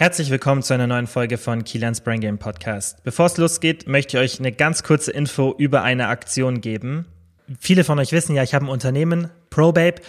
Herzlich willkommen zu einer neuen Folge von Kilians Brain Game Podcast. Bevor es losgeht, möchte ich euch eine ganz kurze Info über eine Aktion geben. Viele von euch wissen ja, ich habe ein Unternehmen, ProBabe.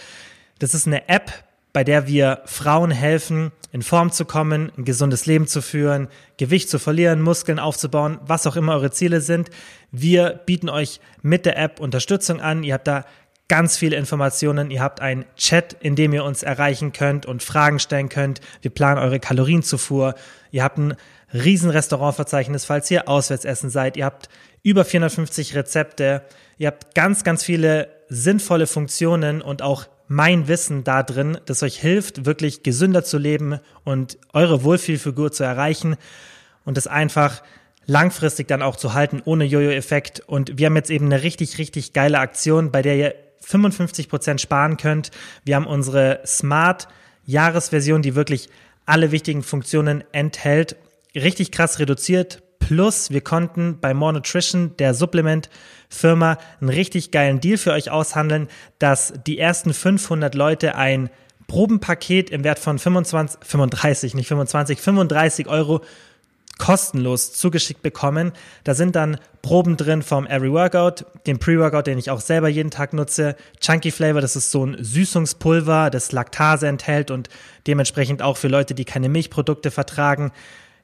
Das ist eine App, bei der wir Frauen helfen, in Form zu kommen, ein gesundes Leben zu führen, Gewicht zu verlieren, Muskeln aufzubauen, was auch immer eure Ziele sind. Wir bieten euch mit der App Unterstützung an. Ihr habt da ganz viele Informationen. Ihr habt einen Chat, in dem ihr uns erreichen könnt und Fragen stellen könnt. Wir planen eure Kalorienzufuhr. Ihr habt ein riesen Restaurantverzeichnis, falls ihr auswärts essen seid. Ihr habt über 450 Rezepte. Ihr habt ganz, ganz viele sinnvolle Funktionen und auch mein Wissen da drin, das euch hilft, wirklich gesünder zu leben und eure Wohlfühlfigur zu erreichen und es einfach langfristig dann auch zu halten, ohne Jojo-Effekt. Und wir haben jetzt eben eine richtig, richtig geile Aktion, bei der ihr 55 Prozent sparen könnt. Wir haben unsere Smart Jahresversion, die wirklich alle wichtigen Funktionen enthält, richtig krass reduziert. Plus, wir konnten bei More Nutrition, der Supplement-Firma, einen richtig geilen Deal für euch aushandeln, dass die ersten 500 Leute ein Probenpaket im Wert von 25, 35, nicht 25, 35 Euro kostenlos zugeschickt bekommen. Da sind dann Proben drin vom Every Workout, dem Pre-Workout, den ich auch selber jeden Tag nutze. Chunky Flavor, das ist so ein Süßungspulver, das Laktase enthält und dementsprechend auch für Leute, die keine Milchprodukte vertragen,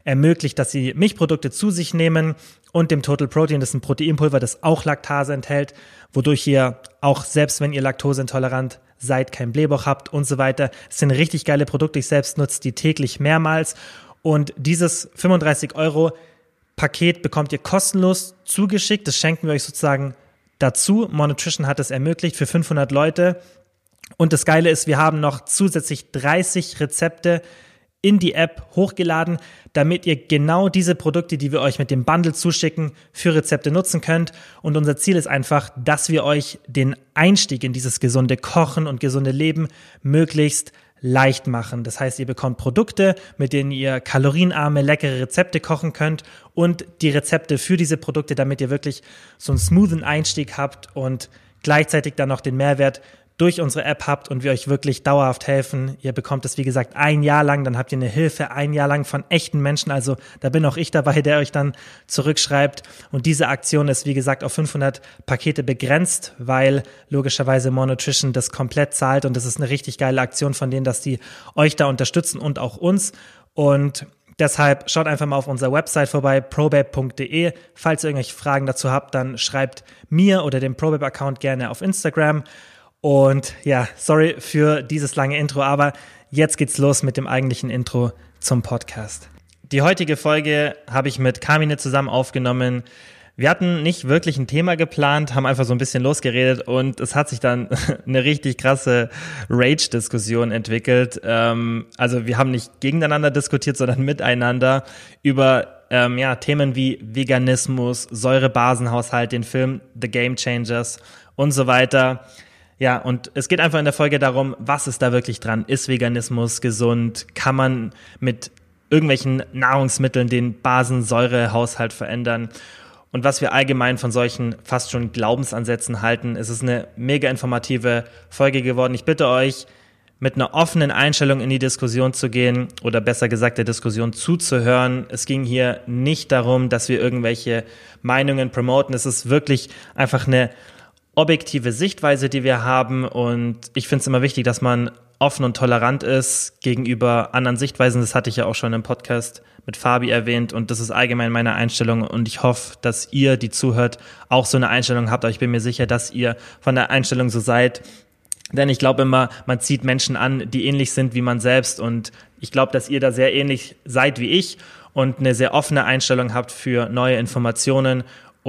ermöglicht, dass sie Milchprodukte zu sich nehmen und dem Total Protein, das ist ein Proteinpulver, das auch Laktase enthält, wodurch ihr auch selbst wenn ihr laktoseintolerant seid, kein Blähbauch habt und so weiter. Es sind richtig geile Produkte. Ich selbst nutze die täglich mehrmals und dieses 35 Euro Paket bekommt ihr kostenlos zugeschickt. Das schenken wir euch sozusagen dazu. Monutrition hat es ermöglicht für 500 Leute. Und das Geile ist, wir haben noch zusätzlich 30 Rezepte in die App hochgeladen, damit ihr genau diese Produkte, die wir euch mit dem Bundle zuschicken, für Rezepte nutzen könnt. Und unser Ziel ist einfach, dass wir euch den Einstieg in dieses gesunde Kochen und gesunde Leben möglichst leicht machen. Das heißt, ihr bekommt Produkte, mit denen ihr kalorienarme, leckere Rezepte kochen könnt und die Rezepte für diese Produkte, damit ihr wirklich so einen smoothen Einstieg habt und gleichzeitig dann noch den Mehrwert durch unsere App habt und wir euch wirklich dauerhaft helfen. Ihr bekommt es, wie gesagt, ein Jahr lang, dann habt ihr eine Hilfe ein Jahr lang von echten Menschen. Also da bin auch ich dabei, der euch dann zurückschreibt. Und diese Aktion ist, wie gesagt, auf 500 Pakete begrenzt, weil logischerweise Monotrition das komplett zahlt und das ist eine richtig geile Aktion von denen, dass die euch da unterstützen und auch uns. Und Deshalb schaut einfach mal auf unserer Website vorbei, probabe.de. Falls ihr irgendwelche Fragen dazu habt, dann schreibt mir oder dem Probabe-Account gerne auf Instagram. Und ja, sorry für dieses lange Intro, aber jetzt geht's los mit dem eigentlichen Intro zum Podcast. Die heutige Folge habe ich mit Carmine zusammen aufgenommen. Wir hatten nicht wirklich ein Thema geplant, haben einfach so ein bisschen losgeredet und es hat sich dann eine richtig krasse Rage-Diskussion entwickelt. Ähm, also wir haben nicht gegeneinander diskutiert, sondern miteinander über ähm, ja, Themen wie Veganismus, Säurebasenhaushalt, den Film The Game Changers und so weiter. Ja, und es geht einfach in der Folge darum, was ist da wirklich dran? Ist Veganismus gesund? Kann man mit irgendwelchen Nahrungsmitteln den Basensäurehaushalt verändern? Und was wir allgemein von solchen fast schon Glaubensansätzen halten, es ist eine mega informative Folge geworden. Ich bitte euch, mit einer offenen Einstellung in die Diskussion zu gehen oder besser gesagt der Diskussion zuzuhören. Es ging hier nicht darum, dass wir irgendwelche Meinungen promoten. Es ist wirklich einfach eine objektive Sichtweise, die wir haben. Und ich finde es immer wichtig, dass man offen und tolerant ist gegenüber anderen Sichtweisen. Das hatte ich ja auch schon im Podcast mit Fabi erwähnt und das ist allgemein meine Einstellung und ich hoffe, dass ihr, die zuhört, auch so eine Einstellung habt. Aber ich bin mir sicher, dass ihr von der Einstellung so seid. Denn ich glaube immer, man zieht Menschen an, die ähnlich sind wie man selbst und ich glaube, dass ihr da sehr ähnlich seid wie ich und eine sehr offene Einstellung habt für neue Informationen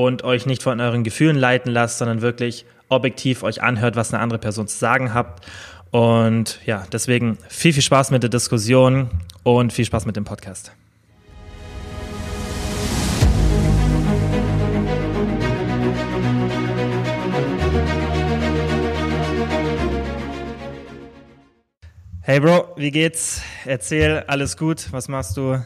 und euch nicht von euren Gefühlen leiten lasst, sondern wirklich objektiv euch anhört, was eine andere Person zu sagen habt. Und ja, deswegen viel, viel Spaß mit der Diskussion und viel Spaß mit dem Podcast. Hey Bro, wie geht's? Erzähl, alles gut? Was machst du?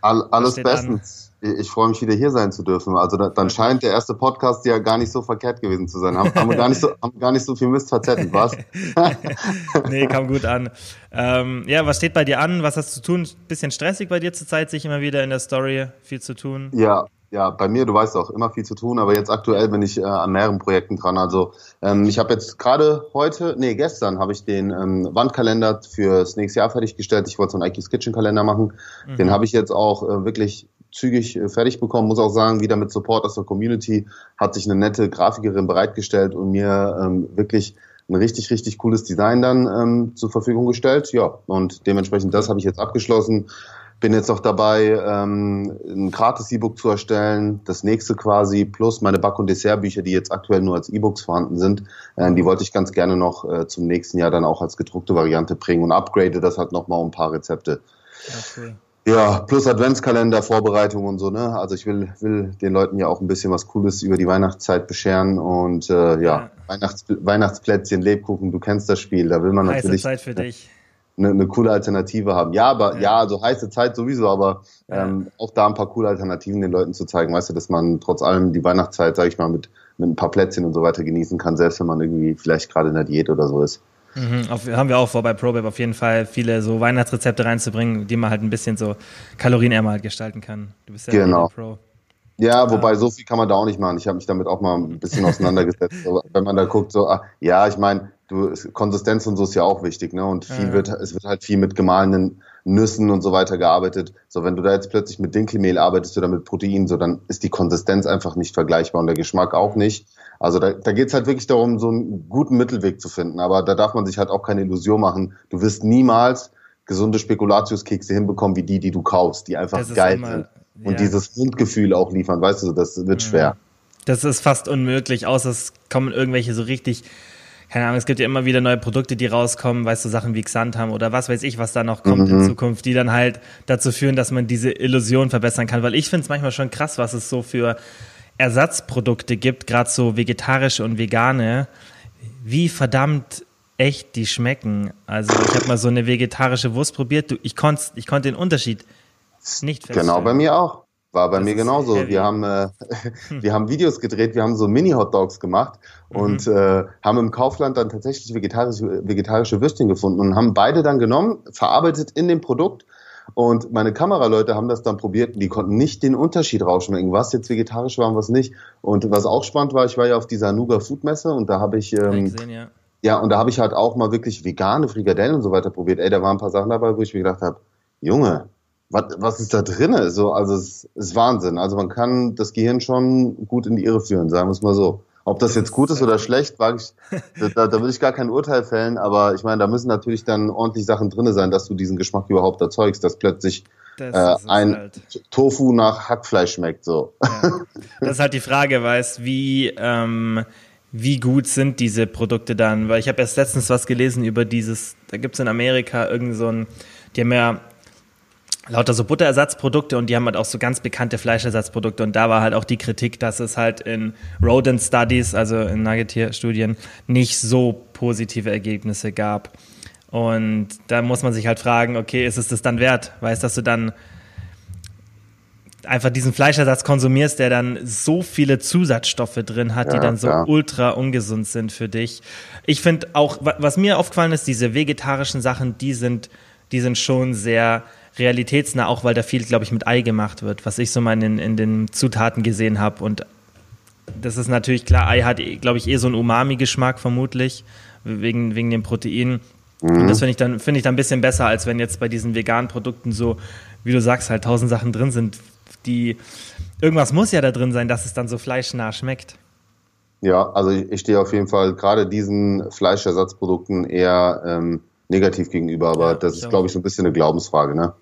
All, alles bestens. Ich freue mich wieder hier sein zu dürfen. Also da, dann scheint der erste Podcast ja gar nicht so verkehrt gewesen zu sein. Haben, haben wir gar nicht so, haben gar nicht so viel Mist verzettelt, was? nee, kam gut an. Ähm, ja, was steht bei dir an? Was hast du zu tun? Bisschen stressig bei dir zurzeit, sich immer wieder in der Story viel zu tun? Ja, ja, bei mir, du weißt auch, immer viel zu tun, aber jetzt aktuell bin ich äh, an mehreren Projekten dran. Also ähm, ich habe jetzt gerade heute, nee, gestern habe ich den ähm, Wandkalender fürs nächste Jahr fertiggestellt. Ich wollte so einen Ike's Kitchen Kalender machen. Mhm. Den habe ich jetzt auch äh, wirklich zügig äh, fertig bekommen. Muss auch sagen, wieder mit Support aus der Community hat sich eine nette Grafikerin bereitgestellt und mir ähm, wirklich ein richtig, richtig cooles Design dann ähm, zur Verfügung gestellt. Ja, und dementsprechend das habe ich jetzt abgeschlossen. Bin jetzt noch dabei, ähm, ein gratis E-Book zu erstellen, das nächste quasi, plus meine Back- und Dessertbücher, die jetzt aktuell nur als E-Books vorhanden sind. Äh, die wollte ich ganz gerne noch äh, zum nächsten Jahr dann auch als gedruckte Variante bringen und upgrade das halt nochmal um ein paar Rezepte. Cool. Ja, plus Adventskalender, Vorbereitung und so, ne? Also ich will, will den Leuten ja auch ein bisschen was Cooles über die Weihnachtszeit bescheren und äh, ja. Weihnachts Weihnachtsplätzchen, Lebkuchen, du kennst das Spiel, da will man Heiße natürlich. Zeit für dich eine, eine coole Alternative haben. Ja, aber ja, ja also heiße Zeit sowieso, aber ähm, auch da ein paar coole Alternativen den Leuten zu zeigen, weißt du, dass man trotz allem die Weihnachtszeit, sag ich mal, mit, mit ein paar Plätzchen und so weiter genießen kann, selbst wenn man irgendwie vielleicht gerade in der Diät oder so ist. Mhm, auf, haben wir auch vor bei ProBab auf jeden Fall viele so Weihnachtsrezepte reinzubringen, die man halt ein bisschen so kalorienärmer halt gestalten kann. Du bist ja genau. Pro. Ja, wobei so viel kann man da auch nicht machen. Ich habe mich damit auch mal ein bisschen auseinandergesetzt. wenn man da guckt, so, ah, ja, ich meine, du, Konsistenz und so ist ja auch wichtig, ne? Und viel ja. wird, es wird halt viel mit gemahlenen Nüssen und so weiter gearbeitet. So, wenn du da jetzt plötzlich mit Dinkelmehl arbeitest oder mit Protein, so, dann ist die Konsistenz einfach nicht vergleichbar und der Geschmack auch nicht. Also da, da geht es halt wirklich darum, so einen guten Mittelweg zu finden. Aber da darf man sich halt auch keine Illusion machen. Du wirst niemals gesunde Spekulatiuskekse hinbekommen wie die, die du kaufst, die einfach geil immer, sind. Und ja. dieses Mundgefühl auch liefern, weißt du, das wird schwer. Das ist fast unmöglich, außer es kommen irgendwelche so richtig keine Ahnung, es gibt ja immer wieder neue Produkte, die rauskommen, weißt du, Sachen wie Xantam oder was weiß ich, was da noch kommt mhm. in Zukunft, die dann halt dazu führen, dass man diese Illusion verbessern kann. Weil ich finde es manchmal schon krass, was es so für Ersatzprodukte gibt, gerade so vegetarische und vegane, wie verdammt echt die schmecken. Also ich habe mal so eine vegetarische Wurst probiert, du, ich konnte ich konnt den Unterschied nicht feststellen. Genau bei mir auch. War bei das mir genauso. Heavy. Wir haben, äh, wir haben Videos gedreht, wir haben so Mini-Hotdogs gemacht mhm. und äh, haben im Kaufland dann tatsächlich vegetarische, vegetarische Würstchen gefunden und haben beide dann genommen, verarbeitet in dem Produkt. Und meine Kameraleute haben das dann probiert und die konnten nicht den Unterschied rausschmecken, was jetzt vegetarisch war und was nicht. Und was auch spannend war, ich war ja auf dieser Nuga Food Messe und da habe ich, ähm, gesehen, ja. ja, und da habe ich halt auch mal wirklich vegane Frikadellen und so weiter probiert. Ey, da waren ein paar Sachen dabei, wo ich mir gedacht habe, Junge, was, was ist da drin? So, also es ist Wahnsinn. Also man kann das Gehirn schon gut in die Irre führen, sagen wir es mal so. Ob das jetzt gut ist oder schlecht, wage ich, da, da will ich gar kein Urteil fällen, aber ich meine, da müssen natürlich dann ordentlich Sachen drin sein, dass du diesen Geschmack überhaupt erzeugst, dass plötzlich das äh, ein halt. Tofu nach Hackfleisch schmeckt. So. Ja. Das ist halt die Frage, weißt wie, ähm, wie gut sind diese Produkte dann? Weil ich habe erst letztens was gelesen über dieses, da gibt es in Amerika irgend so ein, die haben ja lauter so Butterersatzprodukte und die haben halt auch so ganz bekannte Fleischersatzprodukte und da war halt auch die Kritik, dass es halt in Rodent Studies, also in Nuggetierstudien, nicht so positive Ergebnisse gab. Und da muss man sich halt fragen, okay, ist es das dann wert? Weißt, dass du dann einfach diesen Fleischersatz konsumierst, der dann so viele Zusatzstoffe drin hat, ja, die dann so ja. ultra ungesund sind für dich. Ich finde auch, was mir aufgefallen ist, diese vegetarischen Sachen, die sind, die sind schon sehr realitätsnah, auch weil da viel, glaube ich, mit Ei gemacht wird, was ich so mal in, in den Zutaten gesehen habe. Und das ist natürlich klar, Ei hat, glaube ich, eh so einen Umami-Geschmack vermutlich, wegen, wegen dem Protein. Mhm. Und das finde ich, dann, find ich dann ein bisschen besser, als wenn jetzt bei diesen veganen Produkten so, wie du sagst, halt tausend Sachen drin sind, die irgendwas muss ja da drin sein, dass es dann so fleischnah schmeckt. Ja, also ich stehe auf jeden Fall gerade diesen Fleischersatzprodukten eher ähm, negativ gegenüber, aber ja, das ist, glaube ich, so ein bisschen eine Glaubensfrage, ne?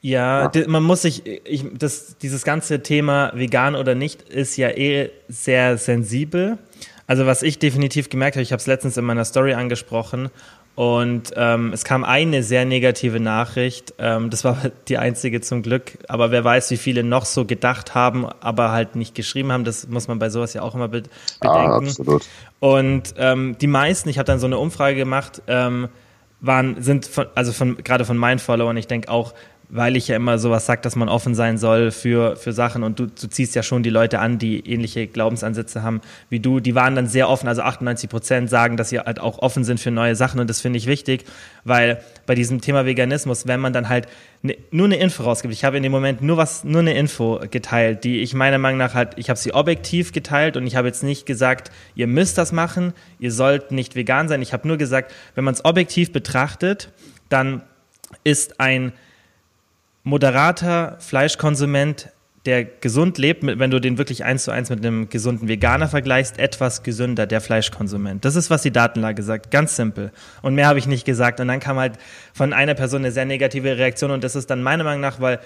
Ja, ja, man muss sich, ich, das, dieses ganze Thema vegan oder nicht ist ja eh sehr sensibel. Also was ich definitiv gemerkt habe, ich habe es letztens in meiner Story angesprochen und ähm, es kam eine sehr negative Nachricht. Ähm, das war die einzige zum Glück. Aber wer weiß, wie viele noch so gedacht haben, aber halt nicht geschrieben haben. Das muss man bei sowas ja auch immer be bedenken. Ah, absolut. Und ähm, die meisten, ich habe dann so eine Umfrage gemacht, ähm, waren, sind von, also von, gerade von meinen Followern, ich denke auch, weil ich ja immer sowas sage, dass man offen sein soll für, für Sachen. Und du, du ziehst ja schon die Leute an, die ähnliche Glaubensansätze haben wie du. Die waren dann sehr offen, also 98 Prozent sagen, dass sie halt auch offen sind für neue Sachen. Und das finde ich wichtig, weil bei diesem Thema Veganismus, wenn man dann halt ne, nur eine Info rausgibt, ich habe in dem Moment nur was, nur eine Info geteilt, die ich meiner Meinung nach halt, ich habe sie objektiv geteilt. Und ich habe jetzt nicht gesagt, ihr müsst das machen, ihr sollt nicht vegan sein. Ich habe nur gesagt, wenn man es objektiv betrachtet, dann ist ein moderater Fleischkonsument, der gesund lebt, wenn du den wirklich eins zu eins mit einem gesunden Veganer vergleichst, etwas gesünder, der Fleischkonsument. Das ist, was die Datenlage sagt. Ganz simpel. Und mehr habe ich nicht gesagt. Und dann kam halt von einer Person eine sehr negative Reaktion. Und das ist dann meiner Meinung nach, weil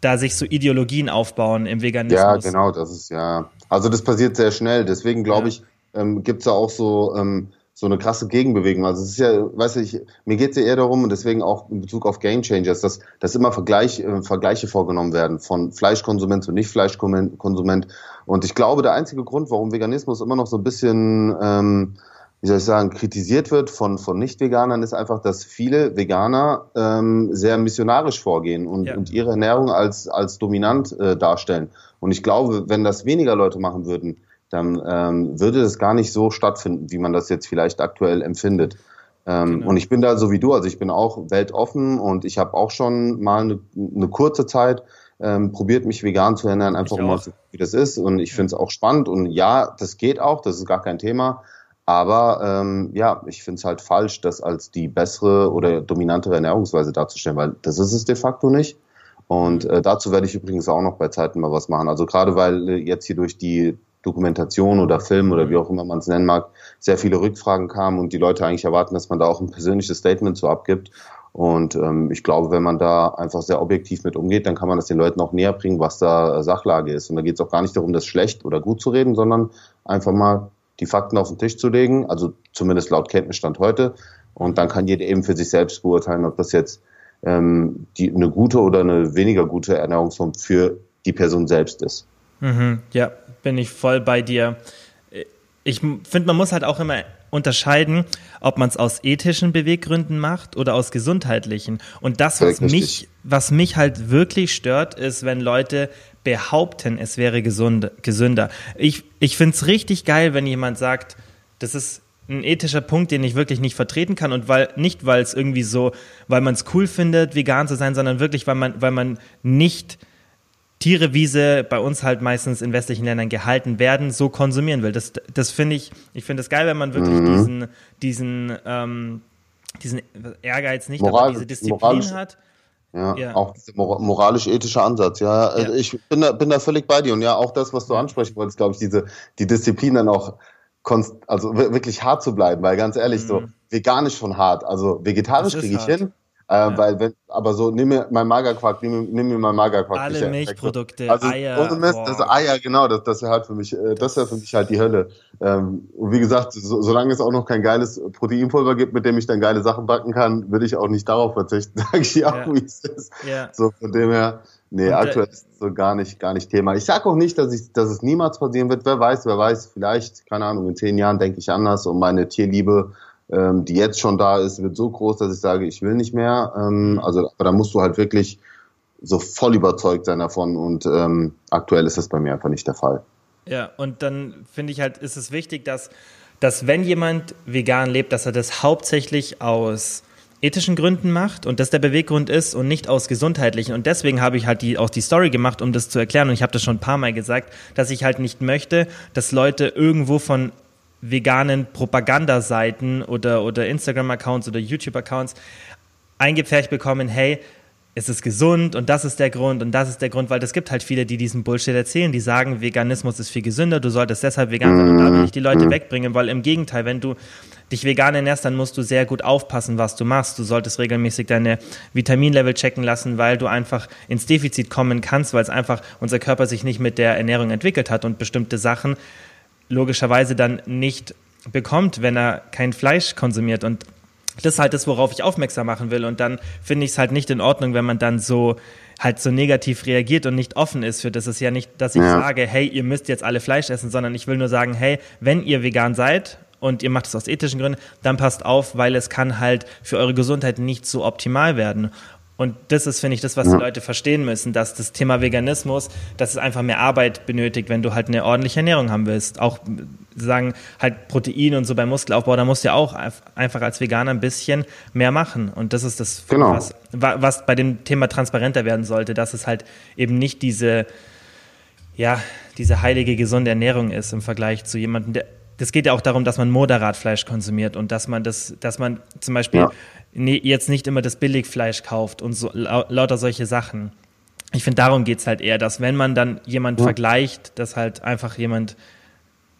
da sich so Ideologien aufbauen im Veganismus. Ja, genau, das ist ja. Also das passiert sehr schnell. Deswegen glaube ja. ich, ähm, gibt es da auch so ähm, so eine krasse Gegenbewegung. Also es ist ja, weiß ich, mir geht es ja eher darum und deswegen auch in Bezug auf Game Changers, dass, dass immer Vergleich, äh, Vergleiche vorgenommen werden von Fleischkonsument zu Nicht-Fleischkonsument. Und ich glaube, der einzige Grund, warum Veganismus immer noch so ein bisschen, ähm, wie soll ich sagen, kritisiert wird von, von Nicht-Veganern, ist einfach, dass viele Veganer ähm, sehr missionarisch vorgehen und, ja. und ihre Ernährung als, als dominant äh, darstellen. Und ich glaube, wenn das weniger Leute machen würden, dann ähm, würde das gar nicht so stattfinden, wie man das jetzt vielleicht aktuell empfindet. Ähm, genau. Und ich bin da so wie du, also ich bin auch weltoffen und ich habe auch schon mal eine, eine kurze Zeit ähm, probiert, mich vegan zu ernähren, einfach mal so, wie das ist. Und ich finde es auch spannend und ja, das geht auch, das ist gar kein Thema. Aber ähm, ja, ich finde es halt falsch, das als die bessere oder dominantere Ernährungsweise darzustellen, weil das ist es de facto nicht. Und äh, dazu werde ich übrigens auch noch bei Zeiten mal was machen. Also gerade weil äh, jetzt hier durch die Dokumentation oder Film oder wie auch immer man es nennen mag, sehr viele Rückfragen kamen und die Leute eigentlich erwarten, dass man da auch ein persönliches Statement zu abgibt. Und ähm, ich glaube, wenn man da einfach sehr objektiv mit umgeht, dann kann man das den Leuten auch näher bringen, was da äh, Sachlage ist. Und da geht es auch gar nicht darum, das schlecht oder gut zu reden, sondern einfach mal die Fakten auf den Tisch zu legen, also zumindest laut Kenntnisstand heute. Und dann kann jeder eben für sich selbst beurteilen, ob das jetzt ähm, die, eine gute oder eine weniger gute Ernährungsform für die Person selbst ist. Mhm, ja, bin ich voll bei dir. Ich finde, man muss halt auch immer unterscheiden, ob man es aus ethischen Beweggründen macht oder aus gesundheitlichen. Und das, was mich, was mich halt wirklich stört, ist, wenn Leute behaupten, es wäre gesund, gesünder. Ich, ich finde es richtig geil, wenn jemand sagt, das ist ein ethischer Punkt, den ich wirklich nicht vertreten kann und weil nicht, weil es irgendwie so, weil man es cool findet, vegan zu sein, sondern wirklich, weil man, weil man nicht Tiere, wie sie bei uns halt meistens in westlichen Ländern gehalten werden, so konsumieren will. Das, das finde ich, ich finde es geil, wenn man wirklich mhm. diesen, diesen, ähm, diesen Ehrgeiz nicht, Moral, aber diese Disziplin hat. Ja, ja, auch dieser moralisch-ethische Ansatz, ja. ja. Ich bin da, bin da völlig bei dir und ja, auch das, was du ansprechen wolltest, glaube ich, diese, die Disziplin dann auch, also wirklich hart zu bleiben, weil ganz ehrlich, mhm. so veganisch von hart, also vegetarisch kriege ich hart. hin, äh, ja. Weil wenn, aber so, nimm mir mein Magerquark, nimm, nimm mir mein Magerquark. Alle Milchprodukte, also, Eier. Ohne Mist, das Eier, genau, das, das wäre halt für mich, äh, das wäre für mich halt die Hölle. Ähm, und wie gesagt, so, solange es auch noch kein geiles Proteinpulver gibt, mit dem ich dann geile Sachen backen kann, würde ich auch nicht darauf verzichten, sage ich dir auch, ja. wie es ist. Ja. So, von dem her, nee, und, aktuell ist es so gar nicht, gar nicht Thema. Ich sag auch nicht, dass ich, dass es niemals passieren wird. Wer weiß, wer weiß, vielleicht, keine Ahnung, in zehn Jahren denke ich anders und meine Tierliebe ähm, die jetzt schon da ist, wird so groß, dass ich sage, ich will nicht mehr. Ähm, also, aber da musst du halt wirklich so voll überzeugt sein davon und ähm, aktuell ist das bei mir einfach nicht der Fall. Ja, und dann finde ich halt, ist es wichtig, dass, dass wenn jemand vegan lebt, dass er das hauptsächlich aus ethischen Gründen macht und das der Beweggrund ist und nicht aus gesundheitlichen. Und deswegen habe ich halt die, auch die Story gemacht, um das zu erklären. Und ich habe das schon ein paar Mal gesagt, dass ich halt nicht möchte, dass Leute irgendwo von veganen Propagandaseiten oder, oder Instagram-Accounts oder YouTube-Accounts eingepfercht bekommen, hey, es ist gesund und das ist der Grund und das ist der Grund, weil es gibt halt viele, die diesen Bullshit erzählen, die sagen, Veganismus ist viel gesünder, du solltest deshalb vegan sein und da will ich die Leute wegbringen, weil im Gegenteil, wenn du dich vegan ernährst, dann musst du sehr gut aufpassen, was du machst. Du solltest regelmäßig deine Vitaminlevel checken lassen, weil du einfach ins Defizit kommen kannst, weil es einfach unser Körper sich nicht mit der Ernährung entwickelt hat und bestimmte Sachen logischerweise dann nicht bekommt, wenn er kein Fleisch konsumiert. Und das ist halt das, worauf ich aufmerksam machen will. Und dann finde ich es halt nicht in Ordnung, wenn man dann so halt so negativ reagiert und nicht offen ist für das ist ja nicht, dass ich ja. sage, hey, ihr müsst jetzt alle Fleisch essen, sondern ich will nur sagen, hey, wenn ihr vegan seid und ihr macht es aus ethischen Gründen, dann passt auf, weil es kann halt für eure Gesundheit nicht so optimal werden. Und das ist, finde ich, das, was ja. die Leute verstehen müssen, dass das Thema Veganismus, dass es einfach mehr Arbeit benötigt, wenn du halt eine ordentliche Ernährung haben willst. Auch sagen halt Protein und so beim Muskelaufbau, da musst du ja auch einfach als Veganer ein bisschen mehr machen. Und das ist das, genau. was, was bei dem Thema transparenter werden sollte, dass es halt eben nicht diese, ja, diese heilige, gesunde Ernährung ist im Vergleich zu jemandem, der das geht ja auch darum, dass man moderat Fleisch konsumiert und dass man das, dass man zum Beispiel ja. Jetzt nicht immer das Billigfleisch kauft und so lauter solche Sachen. Ich finde, darum geht es halt eher, dass wenn man dann jemand ja. vergleicht, dass halt einfach jemand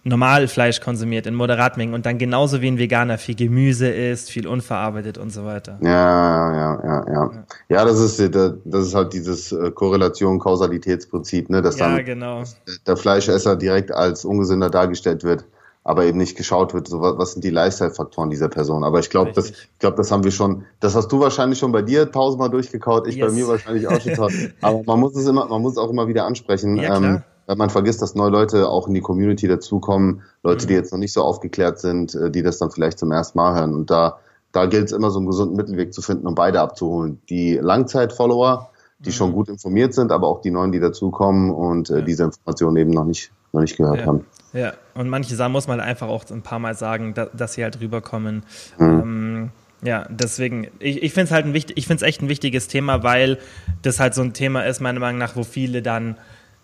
normal Fleisch konsumiert in Moderatmengen und dann genauso wie ein Veganer viel Gemüse isst, viel unverarbeitet und so weiter. Ja, ja, ja, ja. Ja, das ist, das ist halt dieses äh, Korrelation-Kausalitätsprinzip, ne, dass ja, dann genau. der Fleischesser direkt als ungesünder dargestellt wird aber eben nicht geschaut wird, so was sind die Lifestyle-Faktoren dieser Person. Aber ich glaube, das, ich glaube, das haben wir schon, das hast du wahrscheinlich schon bei dir tausendmal durchgekaut, ich yes. bei mir wahrscheinlich auch schon tausend. Aber man muss es immer, man muss es auch immer wieder ansprechen. Ja, ähm, weil man vergisst, dass neue Leute auch in die Community dazukommen, Leute, mhm. die jetzt noch nicht so aufgeklärt sind, äh, die das dann vielleicht zum ersten Mal hören. Und da, da gilt es immer so einen gesunden Mittelweg zu finden, um beide abzuholen. Die Langzeit-Follower, die mhm. schon gut informiert sind, aber auch die neuen, die dazukommen und äh, ja. diese Informationen eben noch nicht, noch nicht gehört ja. haben. Ja, und manche Sachen muss man einfach auch ein paar Mal sagen, dass, dass sie halt rüberkommen. Mhm. Ähm, ja, deswegen, ich, ich finde es halt ein wichtig, ich finde es echt ein wichtiges Thema, weil das halt so ein Thema ist, meiner Meinung nach, wo viele dann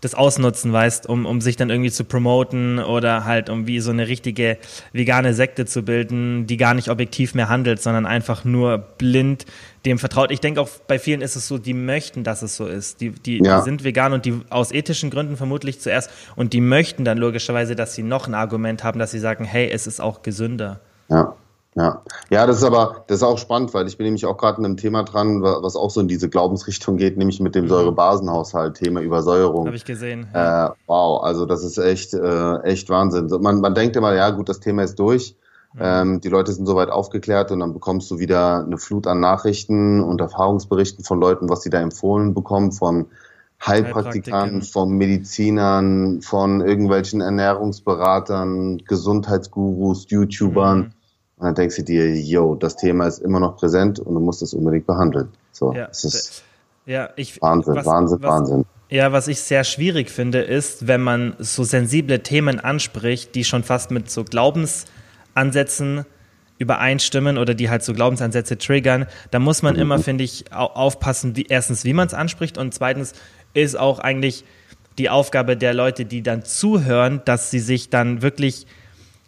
das ausnutzen, weißt, um, um sich dann irgendwie zu promoten oder halt um wie so eine richtige vegane Sekte zu bilden, die gar nicht objektiv mehr handelt, sondern einfach nur blind dem vertraut. Ich denke auch bei vielen ist es so, die möchten, dass es so ist. Die, die, ja. die, sind vegan und die aus ethischen Gründen vermutlich zuerst und die möchten dann logischerweise, dass sie noch ein Argument haben, dass sie sagen, hey, es ist auch gesünder. Ja. Ja, ja, das ist aber, das ist auch spannend, weil ich bin nämlich auch gerade in einem Thema dran, was auch so in diese Glaubensrichtung geht, nämlich mit dem mhm. Säurebasenhaushalt, Thema Übersäuerung. Habe ich gesehen. Ja. Äh, wow, also das ist echt, äh, echt Wahnsinn. Man, man denkt immer, ja gut, das Thema ist durch. Mhm. Ähm, die Leute sind soweit aufgeklärt und dann bekommst du wieder eine Flut an Nachrichten und Erfahrungsberichten von Leuten, was sie da empfohlen bekommen, von Heilpraktikern, von Medizinern, von irgendwelchen Ernährungsberatern, Gesundheitsgurus, YouTubern. Mhm und dann denkst du dir, yo, das Thema ist immer noch präsent und du musst es unbedingt behandeln. So, ja, es ist ja, ich, Wahnsinn, was, Wahnsinn, was, Wahnsinn. Ja, was ich sehr schwierig finde, ist, wenn man so sensible Themen anspricht, die schon fast mit so Glaubensansätzen übereinstimmen oder die halt so Glaubensansätze triggern, da muss man mhm. immer, finde ich, aufpassen, wie, erstens, wie man es anspricht und zweitens ist auch eigentlich die Aufgabe der Leute, die dann zuhören, dass sie sich dann wirklich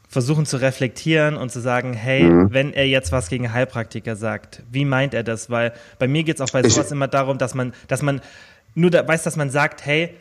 versuchen zu reflektieren und zu sagen, hey, mhm. wenn er jetzt was gegen Heilpraktiker sagt, wie meint er das? Weil bei mir geht es auch bei sowas immer darum, dass man, dass man nur da, weiß, dass man sagt, hey,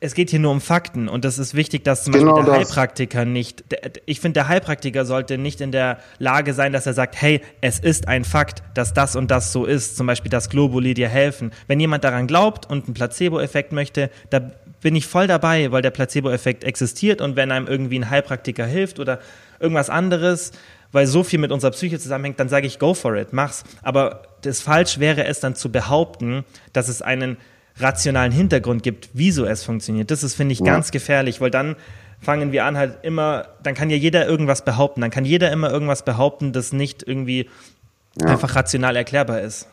es geht hier nur um Fakten und das ist wichtig, dass zum genau Beispiel der das. Heilpraktiker nicht, ich finde, der Heilpraktiker sollte nicht in der Lage sein, dass er sagt, hey, es ist ein Fakt, dass das und das so ist, zum Beispiel, dass Globuli dir helfen. Wenn jemand daran glaubt und einen Placebo-Effekt möchte, da bin ich voll dabei, weil der Placebo-Effekt existiert und wenn einem irgendwie ein Heilpraktiker hilft oder irgendwas anderes, weil so viel mit unserer Psyche zusammenhängt, dann sage ich, go for it, mach's. Aber das falsch wäre es dann zu behaupten, dass es einen rationalen Hintergrund gibt, wieso es funktioniert. Das ist, finde ich, ja. ganz gefährlich, weil dann fangen wir an halt immer, dann kann ja jeder irgendwas behaupten, dann kann jeder immer irgendwas behaupten, das nicht irgendwie ja. einfach rational erklärbar ist.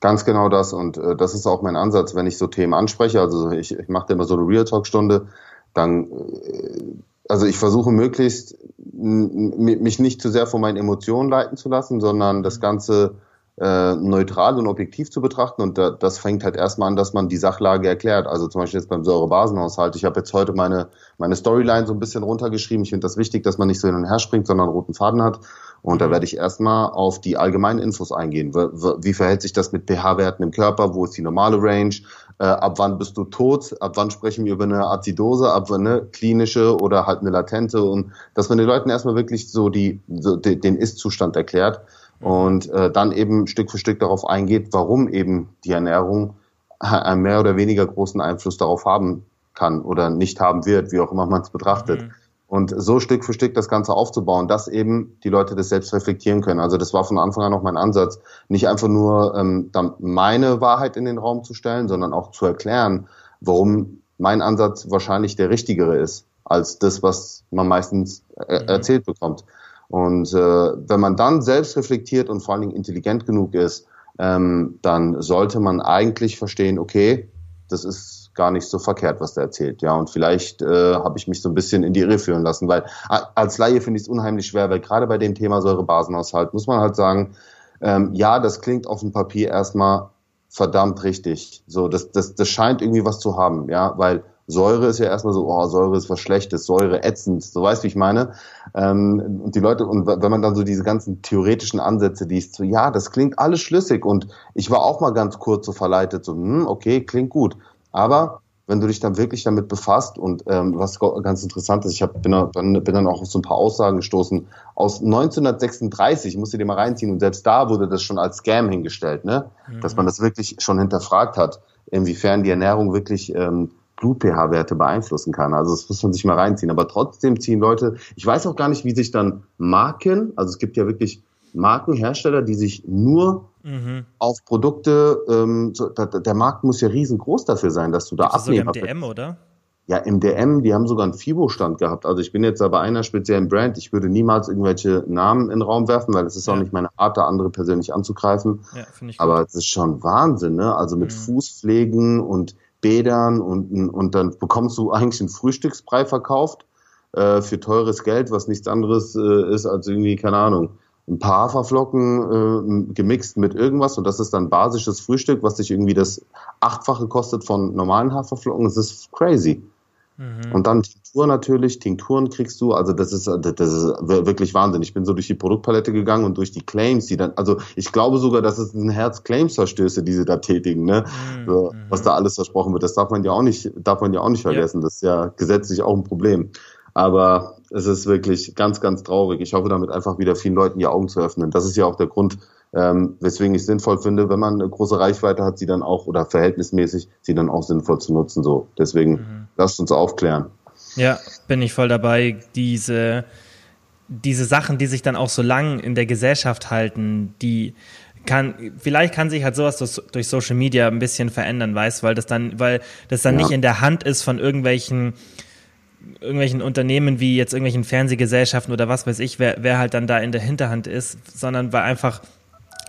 Ganz genau das und äh, das ist auch mein Ansatz, wenn ich so Themen anspreche. Also ich, ich mache immer so eine Real Talk Stunde, dann äh, also ich versuche möglichst mich nicht zu sehr von meinen Emotionen leiten zu lassen, sondern das Ganze äh, neutral und objektiv zu betrachten. Und da, das fängt halt erstmal an, dass man die Sachlage erklärt. Also zum Beispiel jetzt beim Säurebasenhaushalt. Ich habe jetzt heute meine, meine Storyline so ein bisschen runtergeschrieben. Ich finde das wichtig, dass man nicht so hin und her springt, sondern einen roten Faden hat. Und da mhm. werde ich erstmal auf die allgemeinen Infos eingehen. Wie verhält sich das mit pH-Werten im Körper? Wo ist die normale Range? Äh, ab wann bist du tot? Ab wann sprechen wir über eine Azidose? Ab wann eine klinische oder halt eine latente? Und dass man den Leuten erstmal wirklich so die, so den Ist-Zustand erklärt und äh, dann eben Stück für Stück darauf eingeht, warum eben die Ernährung einen mehr oder weniger großen Einfluss darauf haben kann oder nicht haben wird, wie auch immer man es betrachtet. Mhm. Und so Stück für Stück das Ganze aufzubauen, dass eben die Leute das selbst reflektieren können. Also das war von Anfang an auch mein Ansatz, nicht einfach nur ähm, dann meine Wahrheit in den Raum zu stellen, sondern auch zu erklären, warum mein Ansatz wahrscheinlich der richtigere ist als das, was man meistens äh, mhm. erzählt bekommt. Und äh, wenn man dann selbst reflektiert und vor allen Dingen intelligent genug ist, ähm, dann sollte man eigentlich verstehen, okay, das ist gar nicht so verkehrt, was der erzählt. Ja, und vielleicht äh, habe ich mich so ein bisschen in die Irre führen lassen, weil als Laie finde ich es unheimlich schwer, weil gerade bei dem Thema Säurebasenhaushalt muss man halt sagen, ähm, ja, das klingt auf dem Papier erstmal verdammt richtig. So, das, das, das scheint irgendwie was zu haben, ja, weil Säure ist ja erstmal so, oh, Säure ist was Schlechtes, Säure ätzend, so weißt du, wie ich meine. Ähm, und die Leute, und wenn man dann so diese ganzen theoretischen Ansätze liest, so, ja, das klingt alles schlüssig und ich war auch mal ganz kurz so verleitet, so, hm, okay, klingt gut. Aber wenn du dich dann wirklich damit befasst und ähm, was ganz interessant ist, ich hab, bin, dann, bin dann auch auf so ein paar Aussagen gestoßen aus 1936, musst du dir mal reinziehen und selbst da wurde das schon als Scam hingestellt, ne? Mhm. dass man das wirklich schon hinterfragt hat, inwiefern die Ernährung wirklich ähm, Blut-pH-Werte beeinflussen kann. Also das muss man sich mal reinziehen. Aber trotzdem ziehen Leute, ich weiß auch gar nicht, wie sich dann Marken, also es gibt ja wirklich Markenhersteller, die sich nur mhm. auf Produkte, ähm, so, da, der Markt muss ja riesengroß dafür sein, dass du da das abnehmen sogar im DM, oder? Ja, im DM, die haben sogar einen FIBO-Stand gehabt. Also ich bin jetzt aber einer speziellen Brand. Ich würde niemals irgendwelche Namen in den Raum werfen, weil es ist ja. auch nicht meine Art, da andere persönlich anzugreifen. Ja, finde ich aber es ist schon Wahnsinn, ne? Also mit mhm. Fußpflegen und Bädern und, und dann bekommst du eigentlich einen Frühstücksbrei verkauft äh, für teures Geld, was nichts anderes äh, ist als irgendwie, keine Ahnung, ein paar Haferflocken äh, gemixt mit irgendwas und das ist dann basisches Frühstück, was sich irgendwie das Achtfache kostet von normalen Haferflocken. Das ist crazy. Mhm. Und dann Tinktur natürlich, Tinkturen kriegst du, also das ist, das ist wirklich Wahnsinn. Ich bin so durch die Produktpalette gegangen und durch die Claims, die dann, also ich glaube sogar, dass es ein Herz Claims-Verstöße, die sie da tätigen, ne? Mhm. So, was da alles versprochen wird. Das darf man ja auch nicht, darf man ja auch nicht vergessen. Ja. Das ist ja gesetzlich auch ein Problem. Aber es ist wirklich ganz, ganz traurig. Ich hoffe damit einfach wieder vielen Leuten die Augen zu öffnen. Das ist ja auch der Grund, ähm, weswegen ich sinnvoll finde, wenn man eine große Reichweite hat, sie dann auch oder verhältnismäßig sie dann auch sinnvoll zu nutzen. So, deswegen mhm. lasst uns aufklären. Ja, bin ich voll dabei. Diese diese Sachen, die sich dann auch so lang in der Gesellschaft halten, die kann, vielleicht kann sich halt sowas durch, durch Social Media ein bisschen verändern, weißt, weil das dann, weil das dann ja. nicht in der Hand ist von irgendwelchen irgendwelchen Unternehmen wie jetzt irgendwelchen Fernsehgesellschaften oder was weiß ich, wer, wer halt dann da in der Hinterhand ist, sondern weil einfach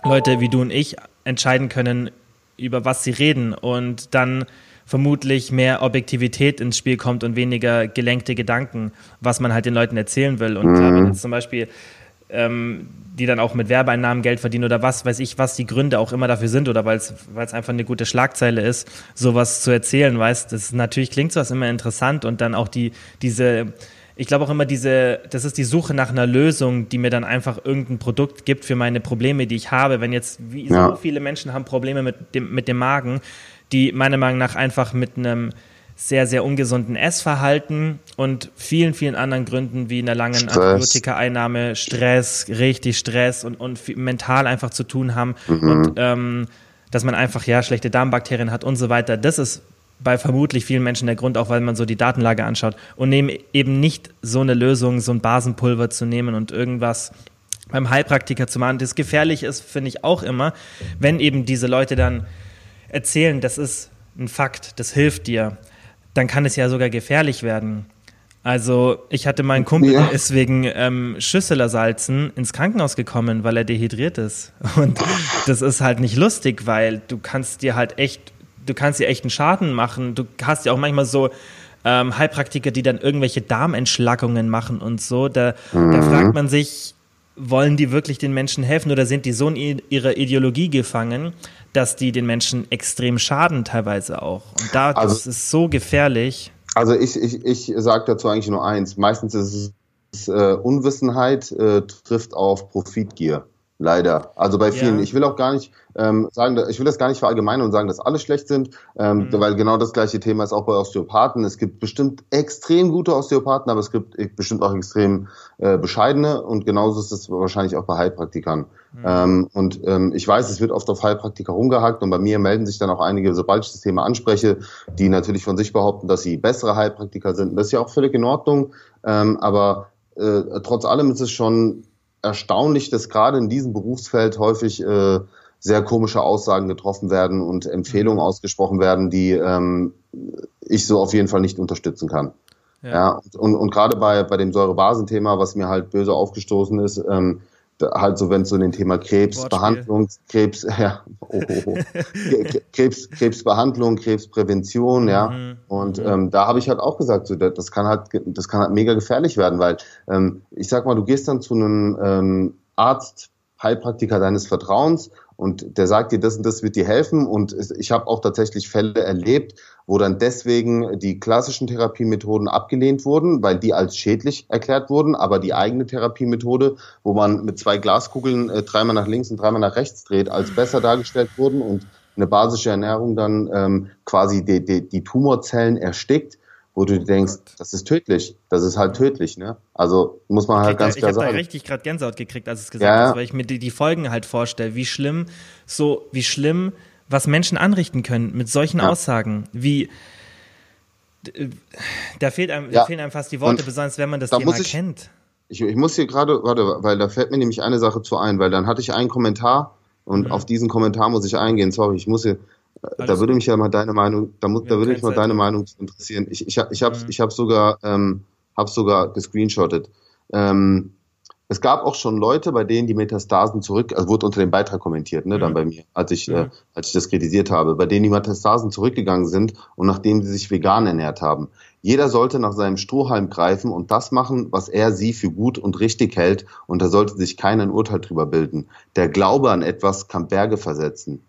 Leute wie du und ich entscheiden können, über was sie reden und dann vermutlich mehr Objektivität ins Spiel kommt und weniger gelenkte Gedanken, was man halt den Leuten erzählen will. Und klar, wenn mhm. jetzt zum Beispiel ähm, die dann auch mit Werbeeinnahmen Geld verdienen oder was weiß ich, was die Gründe auch immer dafür sind oder weil es einfach eine gute Schlagzeile ist, sowas zu erzählen, weißt, das natürlich klingt sowas immer interessant und dann auch die, diese, ich glaube auch immer diese, das ist die Suche nach einer Lösung, die mir dann einfach irgendein Produkt gibt für meine Probleme, die ich habe. Wenn jetzt, wie ja. so viele Menschen haben Probleme mit dem, mit dem Magen, die meiner Meinung nach einfach mit einem sehr, sehr ungesunden Essverhalten und vielen, vielen anderen Gründen wie einer langen Antibiotika-Einnahme, Stress, richtig Stress und, und mental einfach zu tun haben mhm. und ähm, dass man einfach ja schlechte Darmbakterien hat und so weiter. Das ist bei vermutlich vielen Menschen der Grund, auch weil man so die Datenlage anschaut und nehmen eben nicht so eine Lösung, so ein Basenpulver zu nehmen und irgendwas beim Heilpraktiker zu machen. Das gefährlich ist, finde ich auch immer, wenn eben diese Leute dann erzählen, das ist ein Fakt, das hilft dir dann kann es ja sogar gefährlich werden. Also ich hatte meinen Kumpel, ja. der ist wegen ähm, Schüsselersalzen ins Krankenhaus gekommen, weil er dehydriert ist. Und das ist halt nicht lustig, weil du kannst dir halt echt, du kannst dir echt einen Schaden machen. Du hast ja auch manchmal so ähm, Heilpraktiker, die dann irgendwelche Darmentschlackungen machen und so. Da, mhm. da fragt man sich, wollen die wirklich den Menschen helfen oder sind die so in ihrer Ideologie gefangen, dass die den Menschen extrem schaden teilweise auch. Und da also, das ist so gefährlich. Also ich, ich, ich sage dazu eigentlich nur eins. Meistens ist es äh, Unwissenheit äh, trifft auf Profitgier. Leider. Also bei vielen. Ja. Ich will auch gar nicht ähm, sagen, ich will das gar nicht verallgemeinern und sagen, dass alle schlecht sind, ähm, mhm. weil genau das gleiche Thema ist auch bei Osteopathen. Es gibt bestimmt extrem gute Osteopathen, aber es gibt bestimmt auch extrem äh, bescheidene und genauso ist es wahrscheinlich auch bei Heilpraktikern. Mhm. Ähm, und ähm, ich weiß, es wird oft auf Heilpraktiker rumgehackt und bei mir melden sich dann auch einige, sobald ich das Thema anspreche, die natürlich von sich behaupten, dass sie bessere Heilpraktiker sind. Das ist ja auch völlig in Ordnung, ähm, aber äh, trotz allem ist es schon erstaunlich, dass gerade in diesem Berufsfeld häufig äh, sehr komische Aussagen getroffen werden und Empfehlungen mhm. ausgesprochen werden, die ähm, ich so auf jeden Fall nicht unterstützen kann. Ja, ja und, und, und gerade bei, bei dem Säurebasenthema, was mir halt böse aufgestoßen ist, ähm, halt so, wenn es so in den Thema Krebsbehandlung, Krebs, ja, oh, oh, oh. Krebs, Krebsbehandlung, Krebsprävention, ja. Mhm. Und mhm. ähm, da habe ich halt auch gesagt, so, das kann halt, das kann halt mega gefährlich werden, weil ähm, ich sag mal, du gehst dann zu einem ähm, Arzt, Heilpraktiker deines Vertrauens und der sagt dir, das und das wird dir helfen. Und ich habe auch tatsächlich Fälle erlebt, wo dann deswegen die klassischen Therapiemethoden abgelehnt wurden, weil die als schädlich erklärt wurden, aber die eigene Therapiemethode, wo man mit zwei Glaskugeln äh, dreimal nach links und dreimal nach rechts dreht, als besser dargestellt wurden und eine basische Ernährung dann ähm, quasi die, die, die Tumorzellen erstickt wo du denkst, oh das ist tödlich. Das ist halt tödlich, ne? Also muss man halt ganz da, klar ich sagen. Ich habe da richtig gerade Gänsehaut gekriegt, als es gesagt ja. hast, weil ich mir die, die Folgen halt vorstelle, wie schlimm, so, wie schlimm, was Menschen anrichten können mit solchen ja. Aussagen, wie da, fehlt einem, ja. da fehlen einem fast die Worte, Und besonders wenn man das Thema ich, kennt. Ich, ich muss hier gerade, warte, weil da fällt mir nämlich eine Sache zu ein, weil dann hatte ich einen Kommentar und mhm. auf diesen Kommentar muss ich eingehen. Sorry, ich muss hier, alles da würde mich ja mal deine Meinung, da, da würde mich mal deine Meinung interessieren. Ich, ich, ich habe mhm. ich hab sogar, ähm, hab sogar gescreenshottet. Ähm, es gab auch schon Leute, bei denen die Metastasen zurück, also wurde unter dem Beitrag kommentiert, ne, mhm. dann bei mir, als ich, mhm. äh, als ich das kritisiert habe, bei denen die Metastasen zurückgegangen sind und nachdem sie sich vegan ernährt haben. Jeder sollte nach seinem Strohhalm greifen und das machen, was er sie für gut und richtig hält und da sollte sich keiner ein Urteil drüber bilden. Der Glaube an etwas kann Berge versetzen.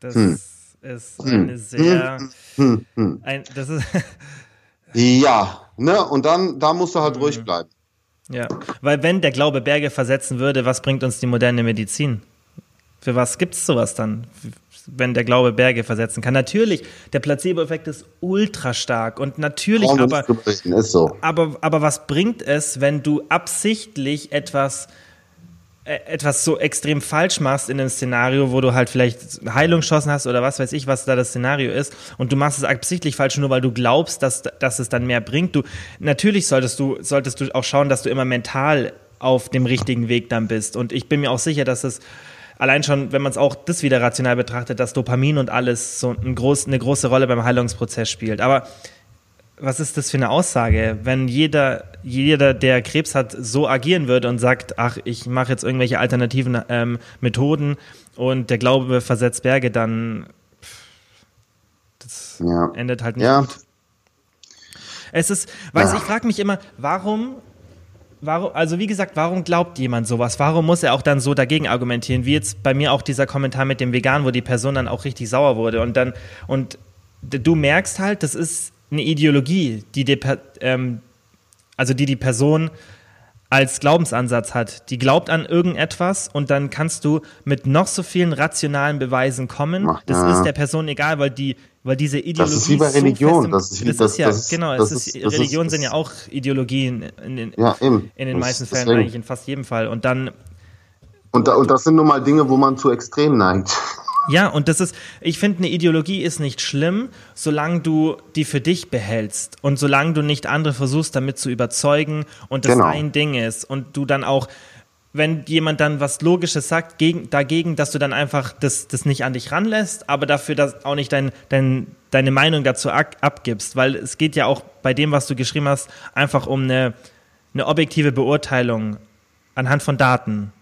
Das hm. ist hm. eine sehr. Hm. hm. Ein, das ist ja, ne? Und dann, da musst du halt hm. ruhig bleiben. Ja, weil wenn der Glaube Berge versetzen würde, was bringt uns die moderne Medizin? Für was gibt es sowas dann, wenn der Glaube Berge versetzen kann? Natürlich, der Placebo-Effekt ist ultra stark und natürlich, aber, so. aber, aber was bringt es, wenn du absichtlich etwas etwas so extrem falsch machst in einem Szenario, wo du halt vielleicht Heilungschancen hast oder was weiß ich, was da das Szenario ist, und du machst es absichtlich falsch, nur weil du glaubst, dass, dass es dann mehr bringt. Du, natürlich solltest du, solltest du auch schauen, dass du immer mental auf dem richtigen Weg dann bist. Und ich bin mir auch sicher, dass es allein schon, wenn man es auch das wieder rational betrachtet, dass Dopamin und alles so ein groß, eine große Rolle beim Heilungsprozess spielt. Aber was ist das für eine Aussage, wenn jeder, jeder, der Krebs hat, so agieren würde und sagt, ach, ich mache jetzt irgendwelche alternativen ähm, Methoden und der Glaube versetzt Berge, dann das ja. endet halt nicht ja. gut. Es ist, weißt du, ich frage mich immer, warum, warum, also wie gesagt, warum glaubt jemand sowas? Warum muss er auch dann so dagegen argumentieren? Wie jetzt bei mir auch dieser Kommentar mit dem Vegan, wo die Person dann auch richtig sauer wurde und dann, und du merkst halt, das ist eine Ideologie, die die, ähm, also die die Person als Glaubensansatz hat. Die glaubt an irgendetwas und dann kannst du mit noch so vielen rationalen Beweisen kommen. Ach, das ja. ist der Person egal, weil die, weil diese Ideologie. Das ist wie bei Religion. So das ist, wie, das, das ist ja, das genau, das ist, ist, Religionen sind ja auch Ideologien in, in, ja, in den meisten Fällen, deswegen. eigentlich in fast jedem Fall. Und dann. Und, und das sind nun mal Dinge, wo man zu extrem neigt. Ja, und das ist, ich finde, eine Ideologie ist nicht schlimm, solange du die für dich behältst und solange du nicht andere versuchst, damit zu überzeugen und das genau. dein Ding ist und du dann auch, wenn jemand dann was Logisches sagt, gegen, dagegen, dass du dann einfach das, das nicht an dich ranlässt, aber dafür dass auch nicht dein, dein, deine Meinung dazu abgibst, weil es geht ja auch bei dem, was du geschrieben hast, einfach um eine, eine objektive Beurteilung anhand von Daten.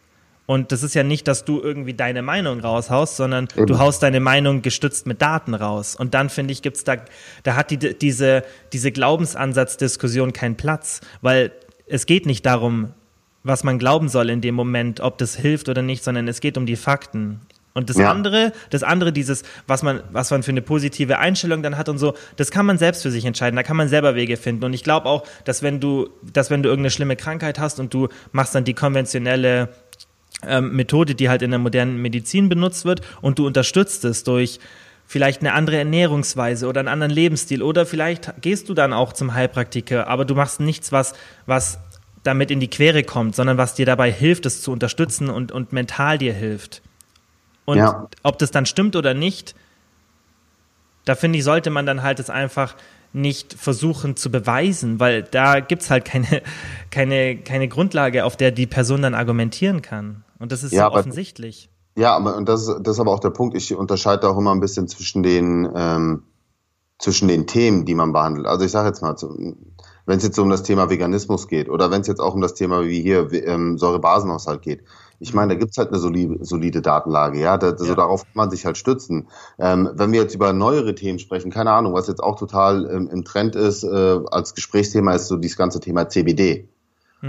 Und das ist ja nicht, dass du irgendwie deine Meinung raushaust, sondern Eben. du haust deine Meinung gestützt mit Daten raus. Und dann finde ich, gibt's da, da hat die, diese, diese Glaubensansatzdiskussion keinen Platz, weil es geht nicht darum, was man glauben soll in dem Moment, ob das hilft oder nicht, sondern es geht um die Fakten. Und das ja. andere, das andere, dieses, was man, was man für eine positive Einstellung dann hat und so, das kann man selbst für sich entscheiden. Da kann man selber Wege finden. Und ich glaube auch, dass wenn du, dass wenn du irgendeine schlimme Krankheit hast und du machst dann die konventionelle ähm, Methode, die halt in der modernen Medizin benutzt wird und du unterstützt es durch vielleicht eine andere Ernährungsweise oder einen anderen Lebensstil oder vielleicht gehst du dann auch zum Heilpraktiker, aber du machst nichts, was, was damit in die Quere kommt, sondern was dir dabei hilft, es zu unterstützen und, und mental dir hilft. Und ja. ob das dann stimmt oder nicht, da finde ich, sollte man dann halt es einfach nicht versuchen zu beweisen, weil da gibt es halt keine, keine, keine Grundlage, auf der die Person dann argumentieren kann. Und das ist ja, so offensichtlich. Ja, aber und das, das ist aber auch der Punkt. Ich unterscheide auch immer ein bisschen zwischen den, ähm, zwischen den Themen, die man behandelt. Also ich sage jetzt mal, wenn es jetzt um das Thema Veganismus geht oder wenn es jetzt auch um das Thema wie hier ähm, Säurebasenhaushalt geht. Ich meine, da gibt's halt eine solide, solide Datenlage, ja, da, also ja. darauf kann man sich halt stützen. Ähm, wenn wir jetzt über neuere Themen sprechen, keine Ahnung, was jetzt auch total ähm, im Trend ist, äh, als Gesprächsthema ist so dieses ganze Thema CBD.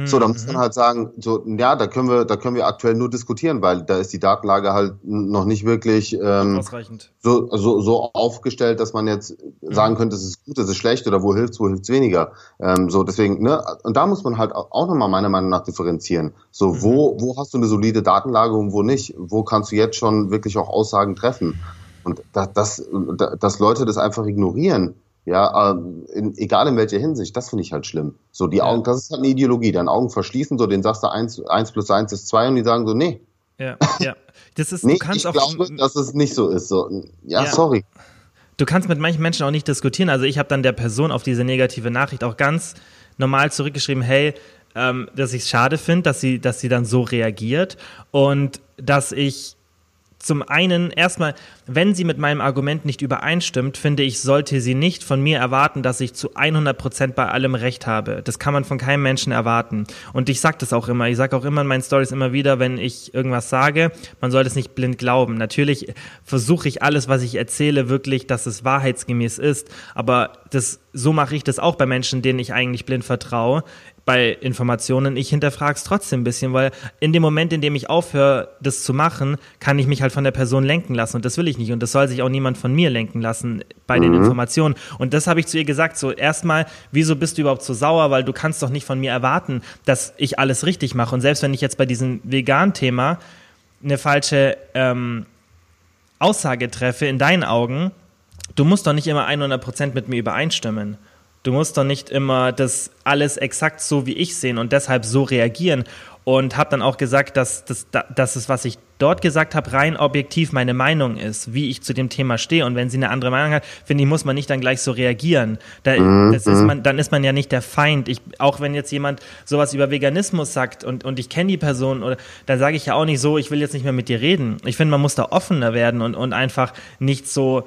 So, da muss man mhm. halt sagen, so, ja, da können wir, da können wir aktuell nur diskutieren, weil da ist die Datenlage halt noch nicht wirklich ähm, Ausreichend. So, so, so aufgestellt, dass man jetzt mhm. sagen könnte, es ist gut, es ist schlecht oder wo hilft's, wo hilft's weniger. Ähm, so, deswegen, ne, und da muss man halt auch nochmal meiner Meinung nach differenzieren. So, mhm. wo, wo hast du eine solide Datenlage und wo nicht? Wo kannst du jetzt schon wirklich auch Aussagen treffen? Und das, das, dass Leute das einfach ignorieren, ja, ähm, in, egal in welcher Hinsicht, das finde ich halt schlimm. So die Augen, das ist halt eine Ideologie, deine Augen verschließen, so den sagst du eins, eins plus eins ist zwei und die sagen so, nee. Ja, ja. Das ist, nee, du kannst ich auch, glaube, dass es nicht so ist. So, ja, ja, sorry. Du kannst mit manchen Menschen auch nicht diskutieren. Also ich habe dann der Person auf diese negative Nachricht auch ganz normal zurückgeschrieben, hey, ähm, dass ich es schade finde, dass sie, dass sie dann so reagiert und dass ich zum einen erstmal, wenn sie mit meinem Argument nicht übereinstimmt, finde ich, sollte sie nicht von mir erwarten, dass ich zu 100 Prozent bei allem Recht habe. Das kann man von keinem Menschen erwarten. Und ich sage das auch immer. Ich sage auch immer in meinen Stories immer wieder, wenn ich irgendwas sage, man soll es nicht blind glauben. Natürlich versuche ich alles, was ich erzähle, wirklich, dass es wahrheitsgemäß ist. Aber das, so mache ich das auch bei Menschen, denen ich eigentlich blind vertraue bei Informationen. Ich hinterfrage es trotzdem ein bisschen, weil in dem Moment, in dem ich aufhöre, das zu machen, kann ich mich halt von der Person lenken lassen und das will ich nicht und das soll sich auch niemand von mir lenken lassen bei mhm. den Informationen. Und das habe ich zu ihr gesagt, so erstmal, wieso bist du überhaupt so sauer, weil du kannst doch nicht von mir erwarten, dass ich alles richtig mache und selbst wenn ich jetzt bei diesem Vegan-Thema eine falsche ähm, Aussage treffe in deinen Augen, du musst doch nicht immer 100% mit mir übereinstimmen. Du musst doch nicht immer das alles exakt so wie ich sehen und deshalb so reagieren. Und habe dann auch gesagt, dass, dass, dass es, was ich dort gesagt habe, rein objektiv meine Meinung ist, wie ich zu dem Thema stehe. Und wenn sie eine andere Meinung hat, finde ich, muss man nicht dann gleich so reagieren. Da, mhm. das ist man, dann ist man ja nicht der Feind. Ich, auch wenn jetzt jemand sowas über Veganismus sagt und, und ich kenne die Person, oder dann sage ich ja auch nicht so, ich will jetzt nicht mehr mit dir reden. Ich finde, man muss da offener werden und, und einfach nicht so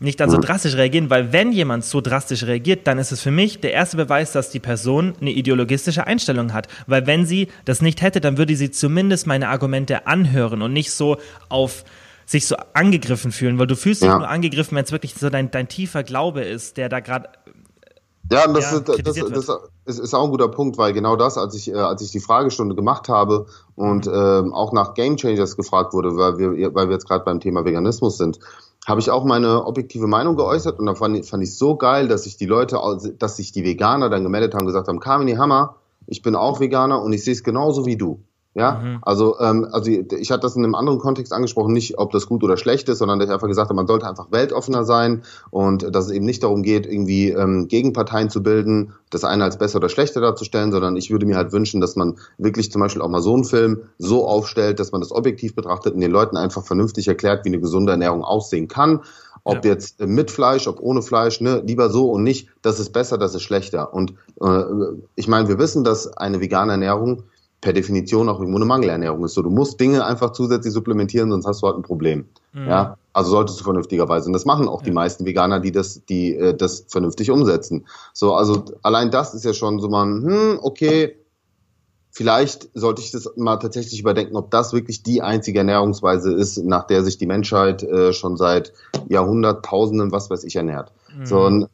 nicht dann so mhm. drastisch reagieren, weil wenn jemand so drastisch reagiert, dann ist es für mich der erste Beweis, dass die Person eine ideologistische Einstellung hat. Weil wenn sie das nicht hätte, dann würde sie zumindest meine Argumente anhören und nicht so auf sich so angegriffen fühlen, weil du fühlst ja. dich nur angegriffen, wenn es wirklich so dein, dein tiefer Glaube ist, der da gerade ja, das, ja, ist, das, das, das, ist auch ein guter Punkt, weil genau das, als ich, äh, als ich die Fragestunde gemacht habe und äh, auch nach Game Changers gefragt wurde, weil wir, weil wir jetzt gerade beim Thema Veganismus sind, habe ich auch meine objektive Meinung geäußert und da fand ich, fand ich so geil, dass sich die Leute, dass sich die Veganer dann gemeldet haben, gesagt haben, Kamini Hammer, ich bin auch Veganer und ich sehe es genauso wie du. Ja, mhm. also, ähm, also ich hatte das in einem anderen Kontext angesprochen, nicht ob das gut oder schlecht ist, sondern dass ich einfach gesagt habe, man sollte einfach weltoffener sein und dass es eben nicht darum geht, irgendwie ähm, Gegenparteien zu bilden, das eine als besser oder schlechter darzustellen, sondern ich würde mir halt wünschen, dass man wirklich zum Beispiel auch mal so einen Film so aufstellt, dass man das objektiv betrachtet und den Leuten einfach vernünftig erklärt, wie eine gesunde Ernährung aussehen kann. Ob ja. jetzt mit Fleisch, ob ohne Fleisch, ne, lieber so und nicht, das ist besser, das ist schlechter. Und äh, ich meine, wir wissen, dass eine vegane Ernährung per Definition auch irgendwo eine Mangelernährung ist. So, du musst Dinge einfach zusätzlich supplementieren, sonst hast du halt ein Problem. Mhm. Ja, also solltest du vernünftigerweise. Und das machen auch ja. die meisten Veganer, die das, die äh, das vernünftig umsetzen. So, also allein das ist ja schon so man, hm, okay, vielleicht sollte ich das mal tatsächlich überdenken, ob das wirklich die einzige Ernährungsweise ist, nach der sich die Menschheit äh, schon seit Jahrhunderttausenden, was weiß ich, ernährt. Mhm. So,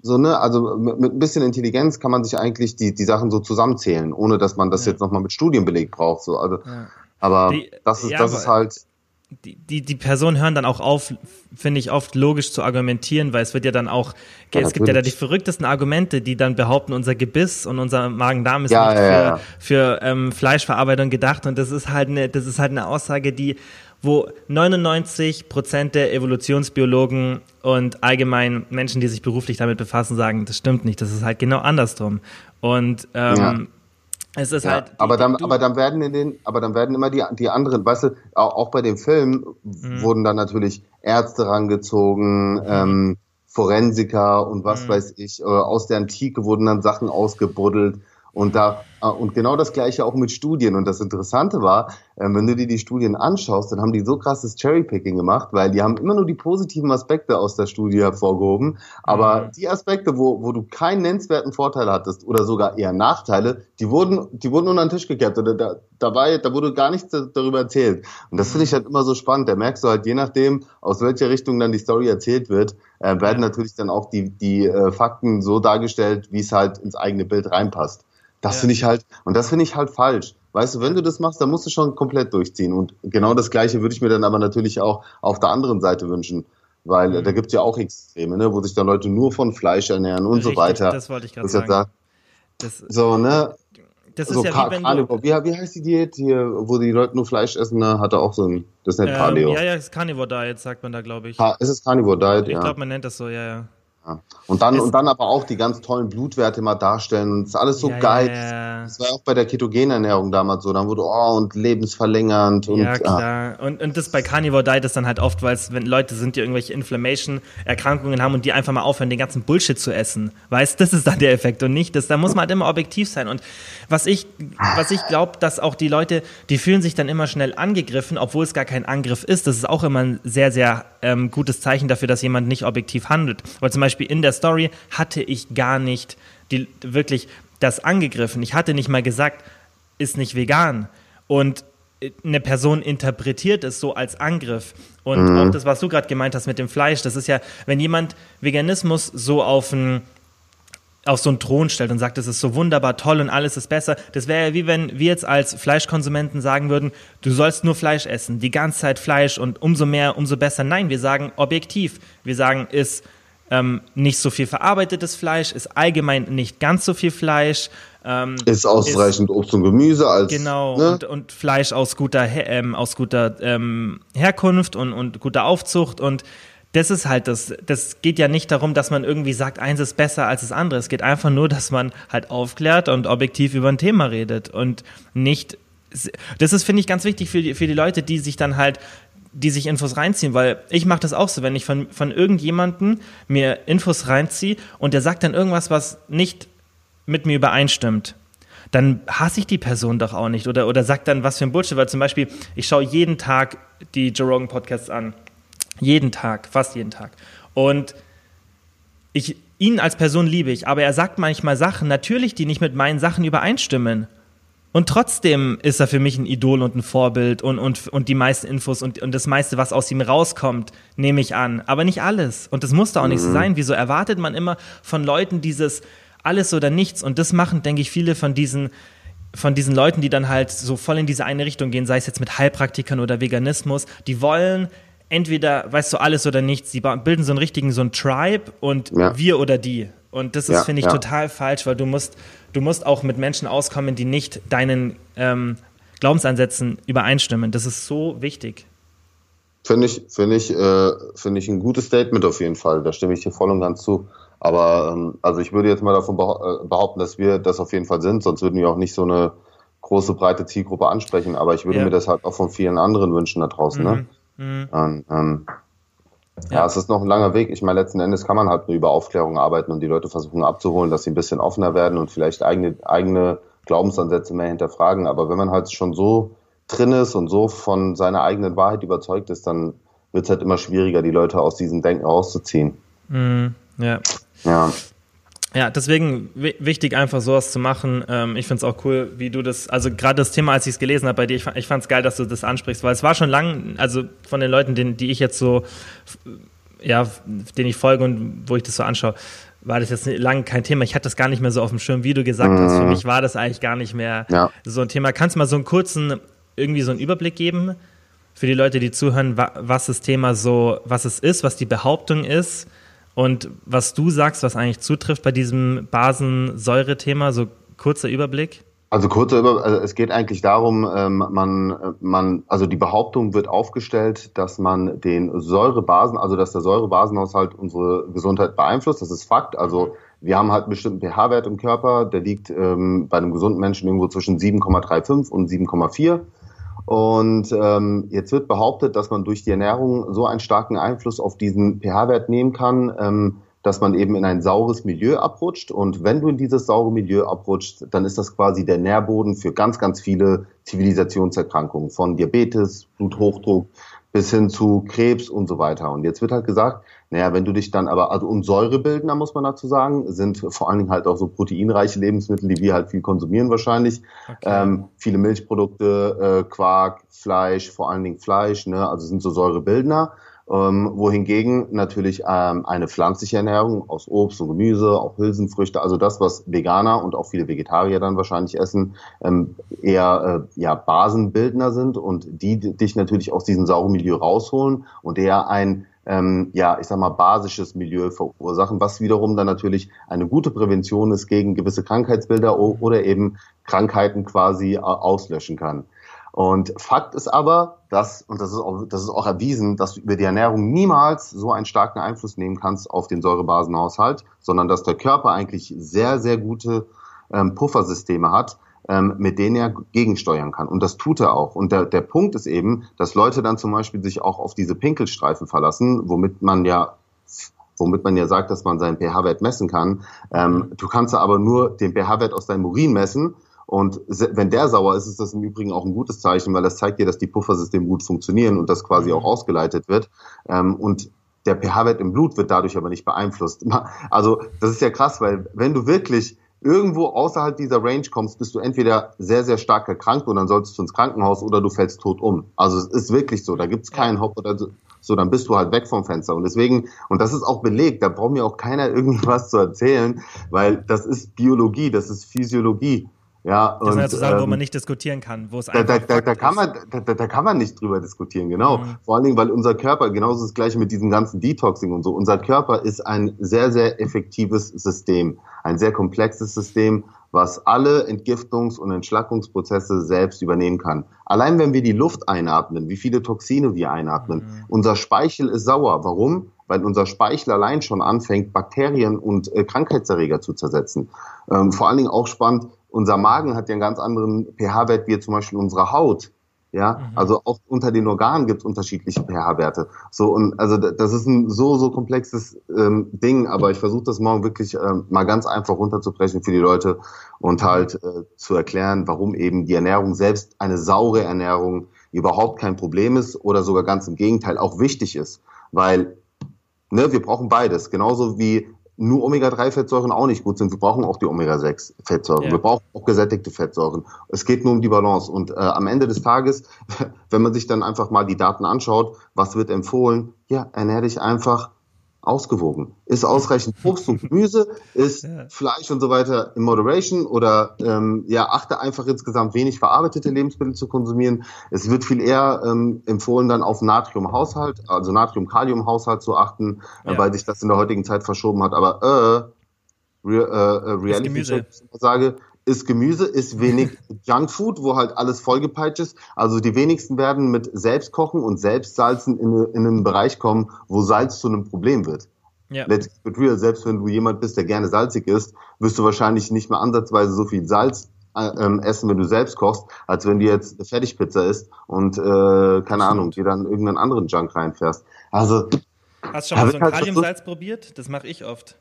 so, ne, also mit, mit ein bisschen Intelligenz kann man sich eigentlich die, die Sachen so zusammenzählen, ohne dass man das ja. jetzt nochmal mit Studienbeleg braucht. So, also, ja. Aber die, das ist, ja, das ist halt. Die, die, die Personen hören dann auch auf, finde ich, oft logisch zu argumentieren, weil es wird ja dann auch, ja, es gibt ja da die verrücktesten Argumente, die dann behaupten, unser Gebiss und unser Magen-Darm ist nicht für, für ähm, Fleischverarbeitung gedacht und das ist halt eine, das ist halt eine Aussage, die wo 99 Prozent der Evolutionsbiologen und allgemein Menschen, die sich beruflich damit befassen, sagen, das stimmt nicht, das ist halt genau andersrum. Und ähm, ja. Es ist ja, halt. aber dann, aber dann werden in den, aber dann werden immer die, die anderen, weißt du, auch, auch bei dem Film mhm. wurden dann natürlich Ärzte rangezogen, mhm. ähm, Forensiker und was mhm. weiß ich, äh, aus der Antike wurden dann Sachen ausgebuddelt und da, und genau das gleiche auch mit Studien. Und das Interessante war, ähm, wenn du dir die Studien anschaust, dann haben die so krasses Cherrypicking gemacht, weil die haben immer nur die positiven Aspekte aus der Studie hervorgehoben. Aber mhm. die Aspekte, wo, wo du keinen nennenswerten Vorteil hattest oder sogar eher Nachteile, die wurden, die wurden unter den Tisch gekehrt. Oder da, dabei, da wurde gar nichts darüber erzählt. Und das finde ich halt immer so spannend. Da merkst du halt, je nachdem, aus welcher Richtung dann die Story erzählt wird, äh, werden natürlich dann auch die, die äh, Fakten so dargestellt, wie es halt ins eigene Bild reinpasst. Das ja. finde ich halt, und das finde ich halt falsch. Weißt du, wenn du das machst, dann musst du schon komplett durchziehen. Und genau das Gleiche würde ich mir dann aber natürlich auch auf der anderen Seite wünschen. Weil mhm. da gibt es ja auch Extreme, ne, wo sich dann Leute nur von Fleisch ernähren und Richtig, so weiter. Das wollte ich gerade sagen. Das, so, ne? Das ist so, ja wie wenn Carnivore. Wie, wie, heißt die Diät hier, wo die Leute nur Fleisch essen? Ne? Hat er auch so ein, das nicht ähm, Paleo. Ja, ja, das ist Carnivore Diet, sagt man da, glaube ich. Ha, ist es Carnivore Diet, ich ja. Ich glaube, man nennt das so, ja, ja. Und dann, und dann aber auch die ganz tollen Blutwerte mal darstellen. Das ist alles so ja, geil. Ja, Das war auch bei der Ketogenernährung damals so. Dann wurde, oh, und lebensverlängernd. Und, ja, klar. Ah. Und, und das bei Carnivore Diet ist dann halt oft, weil es, wenn Leute sind, die irgendwelche Inflammation-Erkrankungen haben und die einfach mal aufhören, den ganzen Bullshit zu essen. Weißt, das ist dann der Effekt und nicht das. Da muss man halt immer objektiv sein. Und was ich, was ich glaube, dass auch die Leute, die fühlen sich dann immer schnell angegriffen, obwohl es gar kein Angriff ist. Das ist auch immer ein sehr, sehr ähm, gutes Zeichen dafür, dass jemand nicht objektiv handelt. Weil zum Beispiel Beispiel in der Story hatte ich gar nicht die, wirklich das angegriffen. Ich hatte nicht mal gesagt, ist nicht vegan. Und eine Person interpretiert es so als Angriff. Und mhm. auch das, was du gerade gemeint hast mit dem Fleisch, das ist ja, wenn jemand Veganismus so auf ein auf so einen Thron stellt und sagt, es ist so wunderbar toll und alles ist besser. Das wäre ja wie wenn wir jetzt als Fleischkonsumenten sagen würden, du sollst nur Fleisch essen, die ganze Zeit Fleisch und umso mehr, umso besser. Nein, wir sagen objektiv. Wir sagen, ist ähm, nicht so viel verarbeitetes Fleisch, ist allgemein nicht ganz so viel Fleisch. Ähm, ist ausreichend ist, Obst und Gemüse als. Genau, ne? und, und, Fleisch aus guter, ähm, aus guter ähm, Herkunft und, und guter Aufzucht und das ist halt das, das geht ja nicht darum, dass man irgendwie sagt, eins ist besser als das andere. Es geht einfach nur, dass man halt aufklärt und objektiv über ein Thema redet und nicht das ist, finde ich, ganz wichtig für die, für die Leute, die sich dann halt die sich Infos reinziehen, weil ich mache das auch so, wenn ich von, von irgendjemandem mir Infos reinziehe und der sagt dann irgendwas, was nicht mit mir übereinstimmt, dann hasse ich die Person doch auch nicht oder, oder sagt dann was für ein Bullshit, weil zum Beispiel, ich schaue jeden Tag die Joe Rogan Podcasts an. Jeden Tag, fast jeden Tag. Und ich, ihn als Person liebe ich, aber er sagt manchmal Sachen, natürlich, die nicht mit meinen Sachen übereinstimmen. Und trotzdem ist er für mich ein Idol und ein Vorbild und, und, und die meisten Infos und, und das meiste, was aus ihm rauskommt, nehme ich an. Aber nicht alles. Und das muss da auch mhm. nicht so mhm. sein. Wieso erwartet man immer von Leuten dieses alles oder nichts? Und das machen, denke ich, viele von diesen, von diesen Leuten, die dann halt so voll in diese eine Richtung gehen, sei es jetzt mit Heilpraktikern oder Veganismus, die wollen entweder, weißt du, alles oder nichts. Die bilden so einen richtigen, so einen Tribe und ja. wir oder die. Und das ist, ja, finde ich, ja. total falsch, weil du musst, du musst auch mit Menschen auskommen, die nicht deinen ähm, Glaubensansätzen übereinstimmen. Das ist so wichtig. Finde ich, finde ich, äh, finde ich ein gutes Statement auf jeden Fall. Da stimme ich dir voll und ganz zu. Aber ähm, also ich würde jetzt mal davon äh, behaupten, dass wir das auf jeden Fall sind, sonst würden wir auch nicht so eine große breite Zielgruppe ansprechen. Aber ich würde ja. mir das halt auch von vielen anderen wünschen da draußen. Ne? Mhm. Ne? Mhm. Und, ähm, ja. ja, es ist noch ein langer Weg. Ich meine, letzten Endes kann man halt nur über Aufklärung arbeiten und die Leute versuchen abzuholen, dass sie ein bisschen offener werden und vielleicht eigene, eigene Glaubensansätze mehr hinterfragen. Aber wenn man halt schon so drin ist und so von seiner eigenen Wahrheit überzeugt ist, dann wird es halt immer schwieriger, die Leute aus diesem Denken rauszuziehen. Mm, ja. Ja. Ja, deswegen wichtig, einfach sowas zu machen. Ähm, ich finde es auch cool, wie du das, also gerade das Thema, als ich es gelesen habe bei dir, ich, ich fand es geil, dass du das ansprichst, weil es war schon lang, also von den Leuten, den, die ich jetzt so, ja, denen ich folge und wo ich das so anschaue, war das jetzt lange kein Thema. Ich hatte das gar nicht mehr so auf dem Schirm, wie du gesagt mhm. hast. Für mhm. mich war das eigentlich gar nicht mehr ja. so ein Thema. Kannst du mal so einen kurzen, irgendwie so einen Überblick geben für die Leute, die zuhören, was das Thema so, was es ist, was die Behauptung ist? Und was du sagst, was eigentlich zutrifft bei diesem Basensäure-Thema, so kurzer Überblick? Also kurzer Überblick, also es geht eigentlich darum, ähm, man, man, also die Behauptung wird aufgestellt, dass man den Säurebasen, also dass der Säurebasenhaushalt unsere Gesundheit beeinflusst. Das ist Fakt. Also wir haben halt einen bestimmten pH-Wert im Körper, der liegt ähm, bei einem gesunden Menschen irgendwo zwischen 7,35 und 7,4. Und ähm, jetzt wird behauptet, dass man durch die Ernährung so einen starken Einfluss auf diesen pH-Wert nehmen kann, ähm, dass man eben in ein saures Milieu abrutscht. Und wenn du in dieses saure Milieu abrutscht, dann ist das quasi der Nährboden für ganz, ganz viele Zivilisationserkrankungen, von Diabetes, Bluthochdruck bis hin zu Krebs und so weiter. Und jetzt wird halt gesagt, naja, wenn du dich dann aber, also und Säurebildner, muss man dazu sagen, sind vor allen Dingen halt auch so proteinreiche Lebensmittel, die wir halt viel konsumieren wahrscheinlich. Okay. Ähm, viele Milchprodukte, äh, Quark, Fleisch, vor allen Dingen Fleisch, ne, also sind so Säurebildner. Ähm, wohingegen natürlich ähm, eine pflanzliche Ernährung aus Obst und Gemüse, auch Hülsenfrüchte, also das, was Veganer und auch viele Vegetarier dann wahrscheinlich essen, ähm, eher äh, ja, Basenbildner sind und die dich natürlich aus diesem sauren Milieu rausholen und eher ein ähm, ja, ich sag mal, basisches Milieu verursachen, was wiederum dann natürlich eine gute Prävention ist gegen gewisse Krankheitsbilder oder eben Krankheiten quasi äh, auslöschen kann. Und Fakt ist aber, dass, und das ist, auch, das ist auch erwiesen, dass du über die Ernährung niemals so einen starken Einfluss nehmen kannst auf den Säurebasenhaushalt, sondern dass der Körper eigentlich sehr, sehr gute ähm, Puffersysteme hat, ähm, mit denen er gegensteuern kann. Und das tut er auch. Und der, der Punkt ist eben, dass Leute dann zum Beispiel sich auch auf diese Pinkelstreifen verlassen, womit man ja womit man ja sagt, dass man seinen pH-Wert messen kann. Ähm, du kannst aber nur den pH-Wert aus deinem Urin messen und wenn der sauer ist, ist das im Übrigen auch ein gutes Zeichen, weil das zeigt dir, dass die Puffersysteme gut funktionieren und das quasi auch mhm. ausgeleitet wird. Ähm, und der pH-Wert im Blut wird dadurch aber nicht beeinflusst. Also das ist ja krass, weil wenn du wirklich irgendwo außerhalb dieser Range kommst, bist du entweder sehr, sehr stark erkrankt und dann solltest du ins Krankenhaus oder du fällst tot um. Also es ist wirklich so, da gibt's keinen Hopp oder so, dann bist du halt weg vom Fenster. Und deswegen, und das ist auch belegt, da braucht mir auch keiner irgendwas zu erzählen, weil das ist Biologie, das ist Physiologie. Ja, das und, ist sozusagen, ähm, wo man nicht diskutieren kann, wo es da, da, da, da kann man, da, da kann man nicht drüber diskutieren, genau. Mhm. Vor allen Dingen, weil unser Körper, genauso das gleiche mit diesem ganzen Detoxing und so, unser Körper ist ein sehr, sehr effektives System, ein sehr komplexes System, was alle Entgiftungs- und Entschlackungsprozesse selbst übernehmen kann. Allein wenn wir die Luft einatmen, wie viele Toxine wir einatmen, mhm. unser Speichel ist sauer. Warum? weil unser Speichel allein schon anfängt, Bakterien und äh, Krankheitserreger zu zersetzen. Ähm, vor allen Dingen auch spannend, unser Magen hat ja einen ganz anderen pH-Wert wie zum Beispiel unsere Haut. Ja, mhm. also auch unter den Organen gibt es unterschiedliche pH-Werte. So und also das ist ein so so komplexes ähm, Ding, aber ich versuche das morgen wirklich ähm, mal ganz einfach runterzubrechen für die Leute und halt äh, zu erklären, warum eben die Ernährung selbst eine saure Ernährung überhaupt kein Problem ist oder sogar ganz im Gegenteil auch wichtig ist, weil ne, wir brauchen beides, genauso wie nur Omega-3-Fettsäuren auch nicht gut sind. Wir brauchen auch die Omega-6-Fettsäuren. Ja. Wir brauchen auch gesättigte Fettsäuren. Es geht nur um die Balance. Und äh, am Ende des Tages, wenn man sich dann einfach mal die Daten anschaut, was wird empfohlen? Ja, ernähre dich einfach ausgewogen. Ist ausreichend Obst und Gemüse, ist ja. Fleisch und so weiter in Moderation oder ähm, ja, achte einfach insgesamt wenig verarbeitete Lebensmittel zu konsumieren. Es wird viel eher ähm, empfohlen, dann auf Natriumhaushalt, also Natrium-Kalium-Haushalt zu achten, äh, ja. äh, weil sich das in der heutigen Zeit verschoben hat. Aber äh, Re äh, äh Reality sage, ist Gemüse, ist wenig Junkfood, wo halt alles vollgepeitscht ist. Also die wenigsten werden mit Selbstkochen und Selbstsalzen in, in einen Bereich kommen, wo Salz zu einem Problem wird. Ja. Let's keep real, selbst wenn du jemand bist, der gerne salzig isst, wirst du wahrscheinlich nicht mehr ansatzweise so viel Salz äh, ähm, essen, wenn du selbst kochst, als wenn du jetzt Fertigpizza isst und, äh, keine Ahnung, dir dann irgendeinen anderen Junk reinfährst. Also. Hast du schon mal so ein halt Kaliumsalz probiert? Das mache ich oft.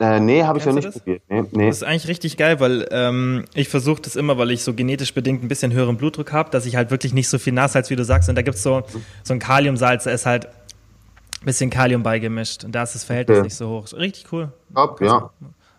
Äh, nee, habe ich ja nicht probiert. Nee, nee. Das ist eigentlich richtig geil, weil ähm, ich versuche das immer, weil ich so genetisch bedingt ein bisschen höheren Blutdruck habe, dass ich halt wirklich nicht so viel Nassalz, wie du sagst. Und da gibt's so, so ein Kaliumsalz, da ist halt ein bisschen Kalium beigemischt. Und da ist das Verhältnis okay. nicht so hoch. Richtig cool. Top, ja.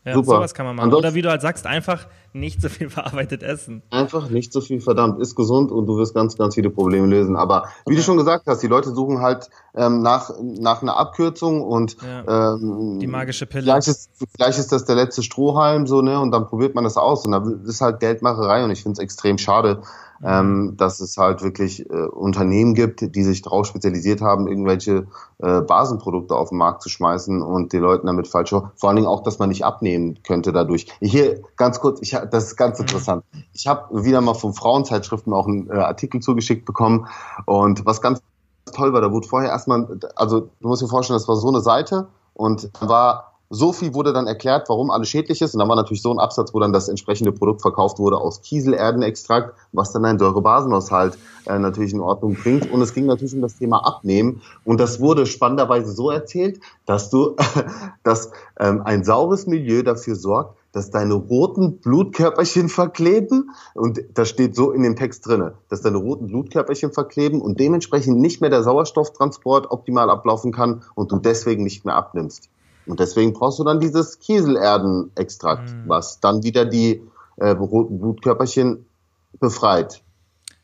Ja, Super. sowas kann man machen. Ansonsten, Oder wie du halt sagst, einfach nicht so viel verarbeitet essen. Einfach nicht so viel, verdammt, ist gesund und du wirst ganz, ganz viele Probleme lösen. Aber wie okay. du schon gesagt hast, die Leute suchen halt ähm, nach, nach einer Abkürzung und ja. ähm, die magische Pille. Vielleicht ist, vielleicht ist das der letzte Strohhalm so, ne? Und dann probiert man das aus. Und dann ist halt Geldmacherei und ich finde es extrem schade, ähm, dass es halt wirklich äh, Unternehmen gibt, die sich darauf spezialisiert haben, irgendwelche äh, Basenprodukte auf den Markt zu schmeißen und den Leuten damit falsch. Vor allen Dingen auch, dass man nicht abnehmen könnte dadurch. Hier ganz kurz, ich, das ist ganz mhm. interessant. Ich habe wieder mal von Frauenzeitschriften auch einen äh, Artikel zugeschickt bekommen und was ganz toll war, da wurde vorher erstmal, also du musst dir vorstellen, das war so eine Seite und da war so viel wurde dann erklärt, warum alles schädlich ist. Und dann war natürlich so ein Absatz, wo dann das entsprechende Produkt verkauft wurde aus Kieselerdenextrakt, was dann einen Säurebasenhaushalt äh, natürlich in Ordnung bringt. Und es ging natürlich um das Thema Abnehmen. Und das wurde spannenderweise so erzählt, dass du, dass ähm, ein saures Milieu dafür sorgt, dass deine roten Blutkörperchen verkleben und das steht so in dem Text drinne, dass deine roten Blutkörperchen verkleben und dementsprechend nicht mehr der Sauerstofftransport optimal ablaufen kann und du deswegen nicht mehr abnimmst. Und deswegen brauchst du dann dieses Kieselerdenextrakt, mhm. was dann wieder die äh, roten Blutkörperchen befreit.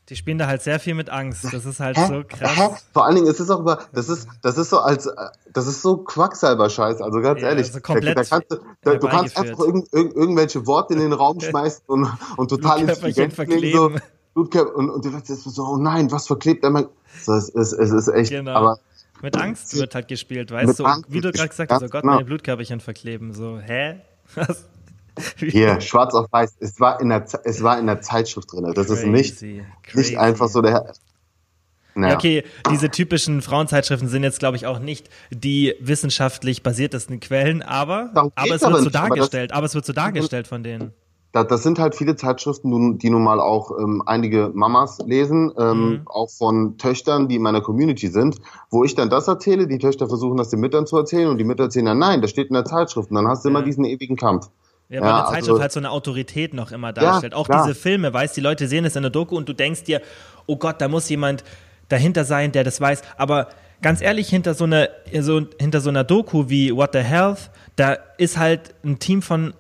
Die spielen da halt sehr viel mit Angst. Das ist halt Hä? so krass. Hä? Vor allen Dingen ist es auch über, das ist, das ist so als, das ist so Quacksalber-Scheiß. Also ganz ja, ehrlich, also komplett da, da kannst du, da, du kannst einfach irgend, irgend, irgendwelche Worte in den Raum schmeißen und, und total intelligent klingen. So, Blutkörper, und, und du wirst jetzt so, oh nein, was verklebt er? So, es, ist, es ist echt, genau. aber mit Angst wird halt gespielt, weißt du? Wie du gerade gesagt hast, oh Gott, genau. meine Blutkörperchen verkleben. So, hä? Was? Hier, schwarz auf weiß. Es war in der, es war in der Zeitschrift drin. Das crazy, ist nicht, crazy. nicht einfach so der. Naja. Okay, diese typischen Frauenzeitschriften sind jetzt, glaube ich, auch nicht die wissenschaftlich basiertesten Quellen, aber, aber es wird so nicht, dargestellt, aber, aber, es wird so dargestellt von denen da, das sind halt viele Zeitschriften, die nun mal auch ähm, einige Mamas lesen, ähm, mhm. auch von Töchtern, die in meiner Community sind, wo ich dann das erzähle, die Töchter versuchen das den Müttern zu erzählen und die Mütter erzählen dann, nein, das steht in der Zeitschrift und dann hast du ja. immer diesen ewigen Kampf. Ja, weil ja, eine Zeitschrift also, halt so eine Autorität noch immer darstellt. Ja, auch klar. diese Filme, weißt die Leute sehen es in der Doku und du denkst dir, oh Gott, da muss jemand dahinter sein, der das weiß. Aber ganz ehrlich, hinter so einer, so, hinter so einer Doku wie What the Health, da ist halt ein Team von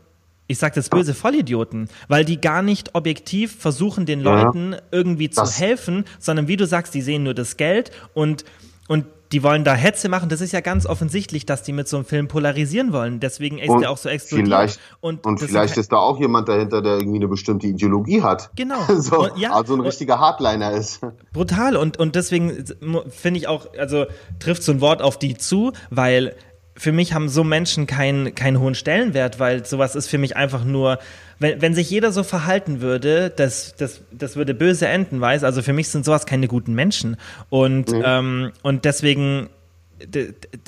ich sage das böse Vollidioten, weil die gar nicht objektiv versuchen, den Leuten irgendwie zu das. helfen, sondern wie du sagst, die sehen nur das Geld und, und die wollen da Hetze machen. Das ist ja ganz offensichtlich, dass die mit so einem Film polarisieren wollen. Deswegen ist der auch so explodiert. Vielleicht, und, und vielleicht ist da auch jemand dahinter, der irgendwie eine bestimmte Ideologie hat. Genau. so, und, ja, also ein richtiger Hardliner ist. Brutal. Und, und deswegen finde ich auch, also trifft so ein Wort auf die zu, weil für mich haben so Menschen keinen keinen hohen Stellenwert, weil sowas ist für mich einfach nur, wenn, wenn sich jeder so verhalten würde, das, das, das würde böse enden, weiß. Also für mich sind sowas keine guten Menschen. Und, mhm. ähm, und deswegen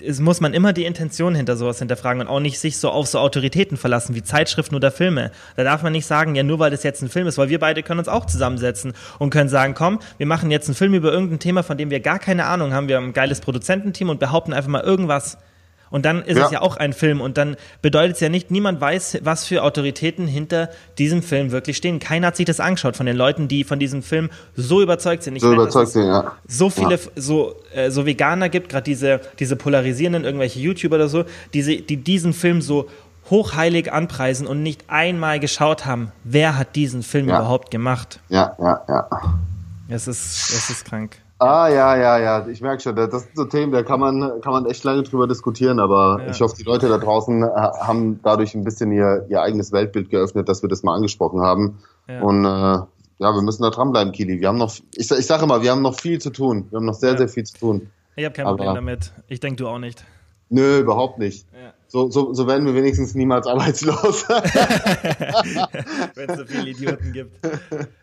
es muss man immer die Intention hinter sowas hinterfragen und auch nicht sich so auf so Autoritäten verlassen wie Zeitschriften oder Filme. Da darf man nicht sagen, ja, nur weil das jetzt ein Film ist, weil wir beide können uns auch zusammensetzen und können sagen, komm, wir machen jetzt einen Film über irgendein Thema, von dem wir gar keine Ahnung haben. Wir haben ein geiles Produzententeam und behaupten einfach mal irgendwas und dann ist ja. es ja auch ein Film und dann bedeutet es ja nicht, niemand weiß, was für Autoritäten hinter diesem Film wirklich stehen. Keiner hat sich das angeschaut von den Leuten, die von diesem Film so überzeugt sind. Ich so meine, überzeugt sind, ja. So viele, ja. so, äh, so Veganer gibt, gerade diese, diese polarisierenden, irgendwelche YouTuber oder so, diese, die diesen Film so hochheilig anpreisen und nicht einmal geschaut haben, wer hat diesen Film ja. überhaupt gemacht. Ja, ja, ja. Es ist, es ist krank. Ah, ja, ja, ja, ich merke schon, das sind so Themen, da kann man, kann man echt lange drüber diskutieren, aber ja. ich hoffe, die Leute da draußen äh, haben dadurch ein bisschen ihr, ihr eigenes Weltbild geöffnet, dass wir das mal angesprochen haben. Ja. Und äh, ja, wir müssen da dranbleiben, Kili. Wir haben noch, ich, ich sage immer, wir haben noch viel zu tun. Wir haben noch sehr, ja. sehr viel zu tun. Ich habe kein aber, Problem damit. Ich denke, du auch nicht. Nö, überhaupt nicht. Ja. So, so, so werden wir wenigstens niemals arbeitslos. Wenn es so viele Idioten gibt.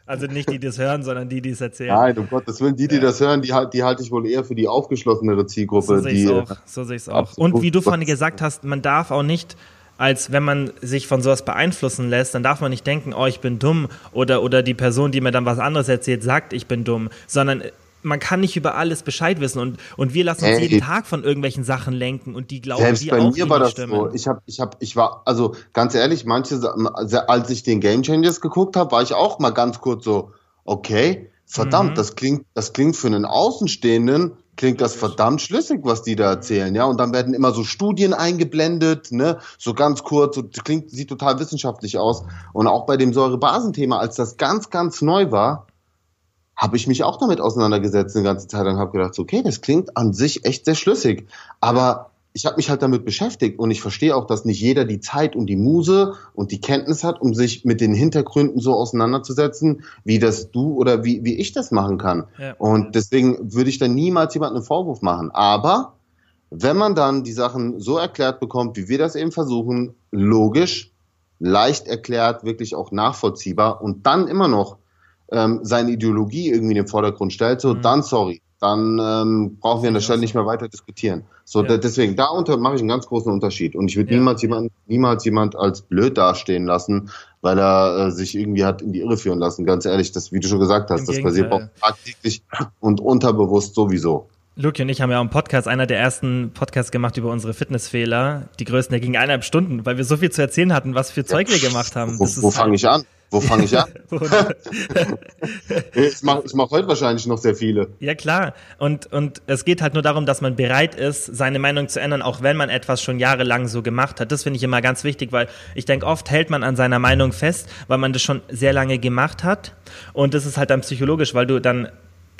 Also nicht die, die das hören, sondern die, die es erzählen. Nein, um Gottes Willen, die, die ja. das hören, die, die halte ich wohl eher für die aufgeschlossenere Zielgruppe. So sehe ich es auch. So sehe auch. Und wie du vorhin gesagt hast, man darf auch nicht als wenn man sich von sowas beeinflussen lässt, dann darf man nicht denken, oh, ich bin dumm oder, oder die Person, die mir dann was anderes erzählt, sagt, ich bin dumm, sondern man kann nicht über alles Bescheid wissen und, und wir lassen uns Ey, jeden Tag von irgendwelchen Sachen lenken und die glauben selbst wir bei auch mir war das stimmen. so. Ich habe, ich habe, ich war, also ganz ehrlich, manche, als ich den Game Changers geguckt habe, war ich auch mal ganz kurz so, okay, verdammt, mhm. das klingt, das klingt für einen Außenstehenden klingt das verdammt schlüssig, was die da erzählen, ja. Und dann werden immer so Studien eingeblendet, ne, so ganz kurz, so, klingt, sieht total wissenschaftlich aus. Und auch bei dem Säurebasenthema, als das ganz, ganz neu war, habe ich mich auch damit auseinandergesetzt eine ganze Zeit und habe gedacht, okay, das klingt an sich echt sehr schlüssig. Aber ich habe mich halt damit beschäftigt und ich verstehe auch, dass nicht jeder die Zeit und die Muse und die Kenntnis hat, um sich mit den Hintergründen so auseinanderzusetzen, wie das du oder wie, wie ich das machen kann. Ja. Und deswegen würde ich da niemals jemandem einen Vorwurf machen. Aber wenn man dann die Sachen so erklärt bekommt, wie wir das eben versuchen, logisch, leicht erklärt, wirklich auch nachvollziehbar und dann immer noch ähm, seine Ideologie irgendwie in den Vordergrund stellt, so mhm. dann sorry. dann ähm, brauchen wir an der Stelle nicht mehr weiter diskutieren. So, ja. deswegen, da unter mache ich einen ganz großen Unterschied. Und ich würde ja. niemals jemand, niemals jemand als blöd dastehen lassen, weil er äh, sich irgendwie hat in die Irre führen lassen. Ganz ehrlich, das, wie du schon gesagt hast, Im das Gegenteil. passiert auch tagtäglich und unterbewusst sowieso. Luki und ich haben ja auch einen Podcast, einer der ersten Podcasts gemacht über unsere Fitnessfehler. Die größten, der ging eineinhalb Stunden, weil wir so viel zu erzählen hatten, was für Zeug wir gemacht haben. wo, wo fange halt ich an? Wo fange ich an? ich mache ich mach heute wahrscheinlich noch sehr viele. Ja, klar. Und, und es geht halt nur darum, dass man bereit ist, seine Meinung zu ändern, auch wenn man etwas schon jahrelang so gemacht hat. Das finde ich immer ganz wichtig, weil ich denke, oft hält man an seiner Meinung fest, weil man das schon sehr lange gemacht hat. Und das ist halt dann psychologisch, weil du dann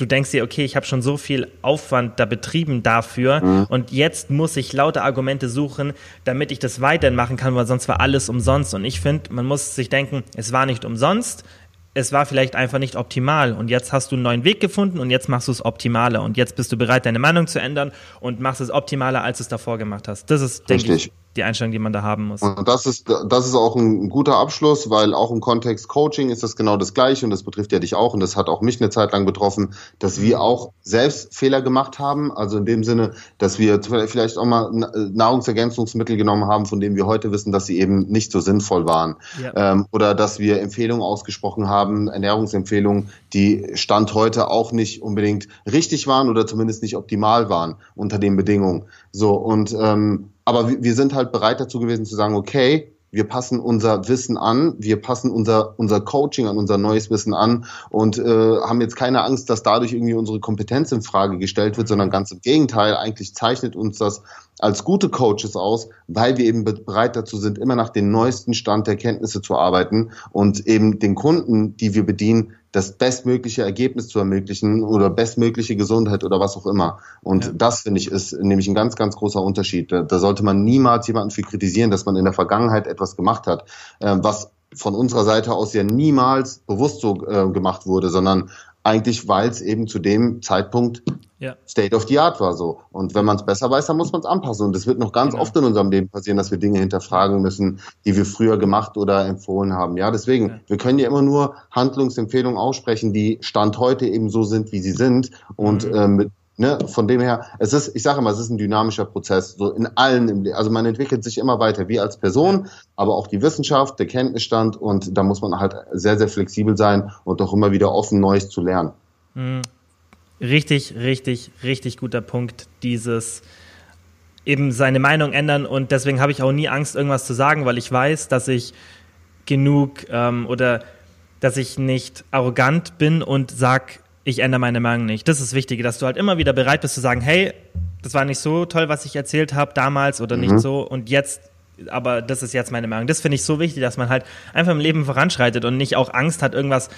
du denkst dir, okay, ich habe schon so viel Aufwand da betrieben dafür mhm. und jetzt muss ich lauter Argumente suchen, damit ich das weiterhin machen kann, weil sonst war alles umsonst. Und ich finde, man muss sich denken, es war nicht umsonst, es war vielleicht einfach nicht optimal und jetzt hast du einen neuen Weg gefunden und jetzt machst du es optimaler und jetzt bist du bereit, deine Meinung zu ändern und machst es optimaler, als du es davor gemacht hast. Das ist, denke ich, die Einstellung, die man da haben muss. Und das ist, das ist auch ein guter Abschluss, weil auch im Kontext Coaching ist das genau das Gleiche und das betrifft ja dich auch und das hat auch mich eine Zeit lang betroffen, dass wir auch selbst Fehler gemacht haben. Also in dem Sinne, dass wir vielleicht auch mal Nahrungsergänzungsmittel genommen haben, von denen wir heute wissen, dass sie eben nicht so sinnvoll waren. Ja. Ähm, oder dass wir Empfehlungen ausgesprochen haben, Ernährungsempfehlungen, die Stand heute auch nicht unbedingt richtig waren oder zumindest nicht optimal waren unter den Bedingungen. So und ähm, aber wir sind halt bereit dazu gewesen zu sagen, okay, wir passen unser Wissen an, wir passen unser, unser Coaching an unser neues Wissen an und äh, haben jetzt keine Angst, dass dadurch irgendwie unsere Kompetenz in Frage gestellt wird, sondern ganz im Gegenteil, eigentlich zeichnet uns das als gute Coaches aus, weil wir eben bereit dazu sind, immer nach dem neuesten Stand der Kenntnisse zu arbeiten und eben den Kunden, die wir bedienen, das bestmögliche Ergebnis zu ermöglichen oder bestmögliche Gesundheit oder was auch immer. Und ja. das finde ich ist nämlich ein ganz, ganz großer Unterschied. Da, da, sollte man niemals jemanden für kritisieren, dass man in der Vergangenheit etwas gemacht hat, äh, was von unserer Seite aus ja niemals bewusst so äh, gemacht wurde, sondern eigentlich, weil es eben zu dem Zeitpunkt ja. State of the Art war so. Und wenn man es besser weiß, dann muss man es anpassen. Und es wird noch ganz genau. oft in unserem Leben passieren, dass wir Dinge hinterfragen müssen, die wir früher gemacht oder empfohlen haben. Ja, deswegen, ja. wir können ja immer nur Handlungsempfehlungen aussprechen, die Stand heute eben so sind, wie sie sind. Und mhm. äh, mit, Ne, von dem her, es ist, ich sage immer, es ist ein dynamischer Prozess, so in allen. Also man entwickelt sich immer weiter, wie als Person, aber auch die Wissenschaft, der Kenntnisstand und da muss man halt sehr, sehr flexibel sein und auch immer wieder offen, Neues zu lernen. Mhm richtig, richtig, richtig guter Punkt, dieses eben seine Meinung ändern und deswegen habe ich auch nie Angst, irgendwas zu sagen, weil ich weiß, dass ich genug ähm, oder dass ich nicht arrogant bin und sag, ich ändere meine Meinung nicht. Das ist das Wichtige, dass du halt immer wieder bereit bist zu sagen, hey, das war nicht so toll, was ich erzählt habe damals oder mhm. nicht so und jetzt aber das ist jetzt meine Meinung. Das finde ich so wichtig, dass man halt einfach im Leben voranschreitet und nicht auch Angst hat, irgendwas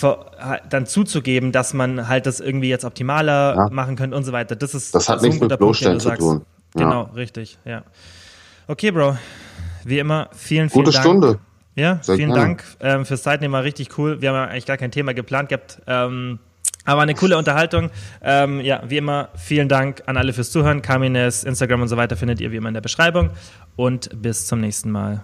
dann zuzugeben, dass man halt das irgendwie jetzt optimaler ja. machen könnte und so weiter. Das ist das hat so nichts mit Bloßstellen zu tun. Ja. Genau, richtig, ja. Okay, Bro. Wie immer, vielen, vielen Gute Dank. Stunde. Ja, Sehr vielen gerne. Dank ähm, fürs Zeitnehmen, war richtig cool. Wir haben ja eigentlich gar kein Thema geplant gehabt. Ähm, aber eine coole Unterhaltung. Ähm, ja, wie immer, vielen Dank an alle fürs Zuhören. Kamines, Instagram und so weiter findet ihr wie immer in der Beschreibung. Und bis zum nächsten Mal.